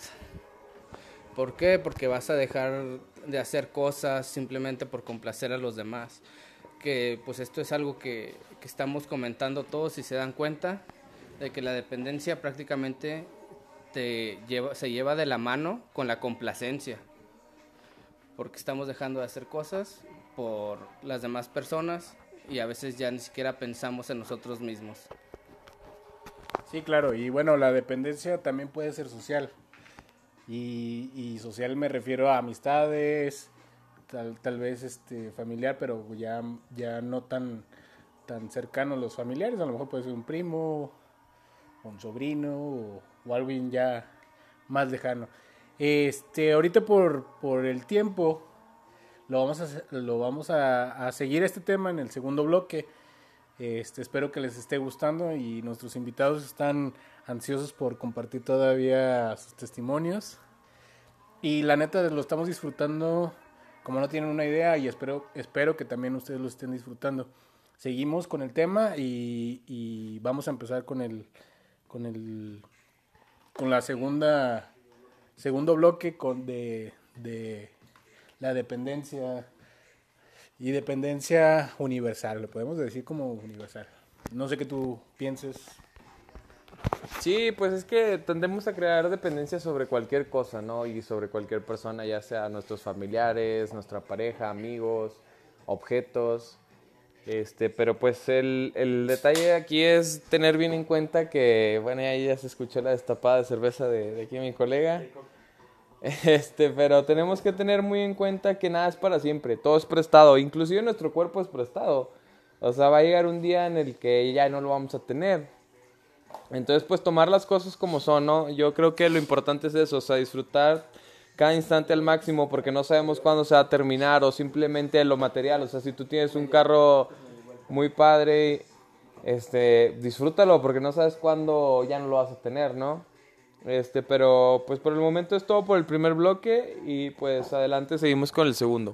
¿Por qué? Porque vas a dejar de hacer cosas simplemente por complacer a los demás. Que pues esto es algo que, que estamos comentando todos y se dan cuenta de que la dependencia prácticamente te lleva, se lleva de la mano con la complacencia. Porque estamos dejando de hacer cosas por las demás personas y a veces ya ni siquiera pensamos en nosotros mismos. Sí, claro, y bueno, la dependencia también puede ser social. Y, y social me refiero a amistades, tal, vez este familiar, pero ya, ya no tan, tan cercanos los familiares. A lo mejor puede ser un primo, un sobrino o, o alguien ya más lejano. Este, ahorita por, por el tiempo lo vamos a, lo vamos a, a seguir este tema en el segundo bloque. Este, espero que les esté gustando y nuestros invitados están ansiosos por compartir todavía sus testimonios. Y la neta lo estamos disfrutando como no tienen una idea y espero, espero que también ustedes lo estén disfrutando. Seguimos con el tema y, vamos a empezar con el con el con la segunda segundo bloque con de, de la dependencia y dependencia universal, lo podemos decir como universal. No sé qué tú pienses. Sí, pues es que tendemos a crear dependencia sobre cualquier cosa, ¿no? Y sobre cualquier persona, ya sea nuestros familiares, nuestra pareja, amigos, objetos. Este, pero pues el, el detalle aquí es tener bien en cuenta que, bueno, ahí ya se escuchó la destapada de cerveza de, de aquí mi colega. Este, pero tenemos que tener muy en cuenta que nada es para siempre, todo es prestado, inclusive nuestro cuerpo es prestado. O sea, va a llegar un día en el que ya no lo vamos a tener. Entonces, pues tomar las cosas como son, ¿no? Yo creo que lo importante es eso, o sea, disfrutar cada instante al máximo porque no sabemos cuándo se va a terminar o simplemente lo material, o sea, si tú tienes un carro muy padre, este, disfrútalo porque no sabes cuándo ya no lo vas a tener, ¿no? Este, pero pues por el momento es todo por el primer bloque y pues adelante seguimos con el segundo.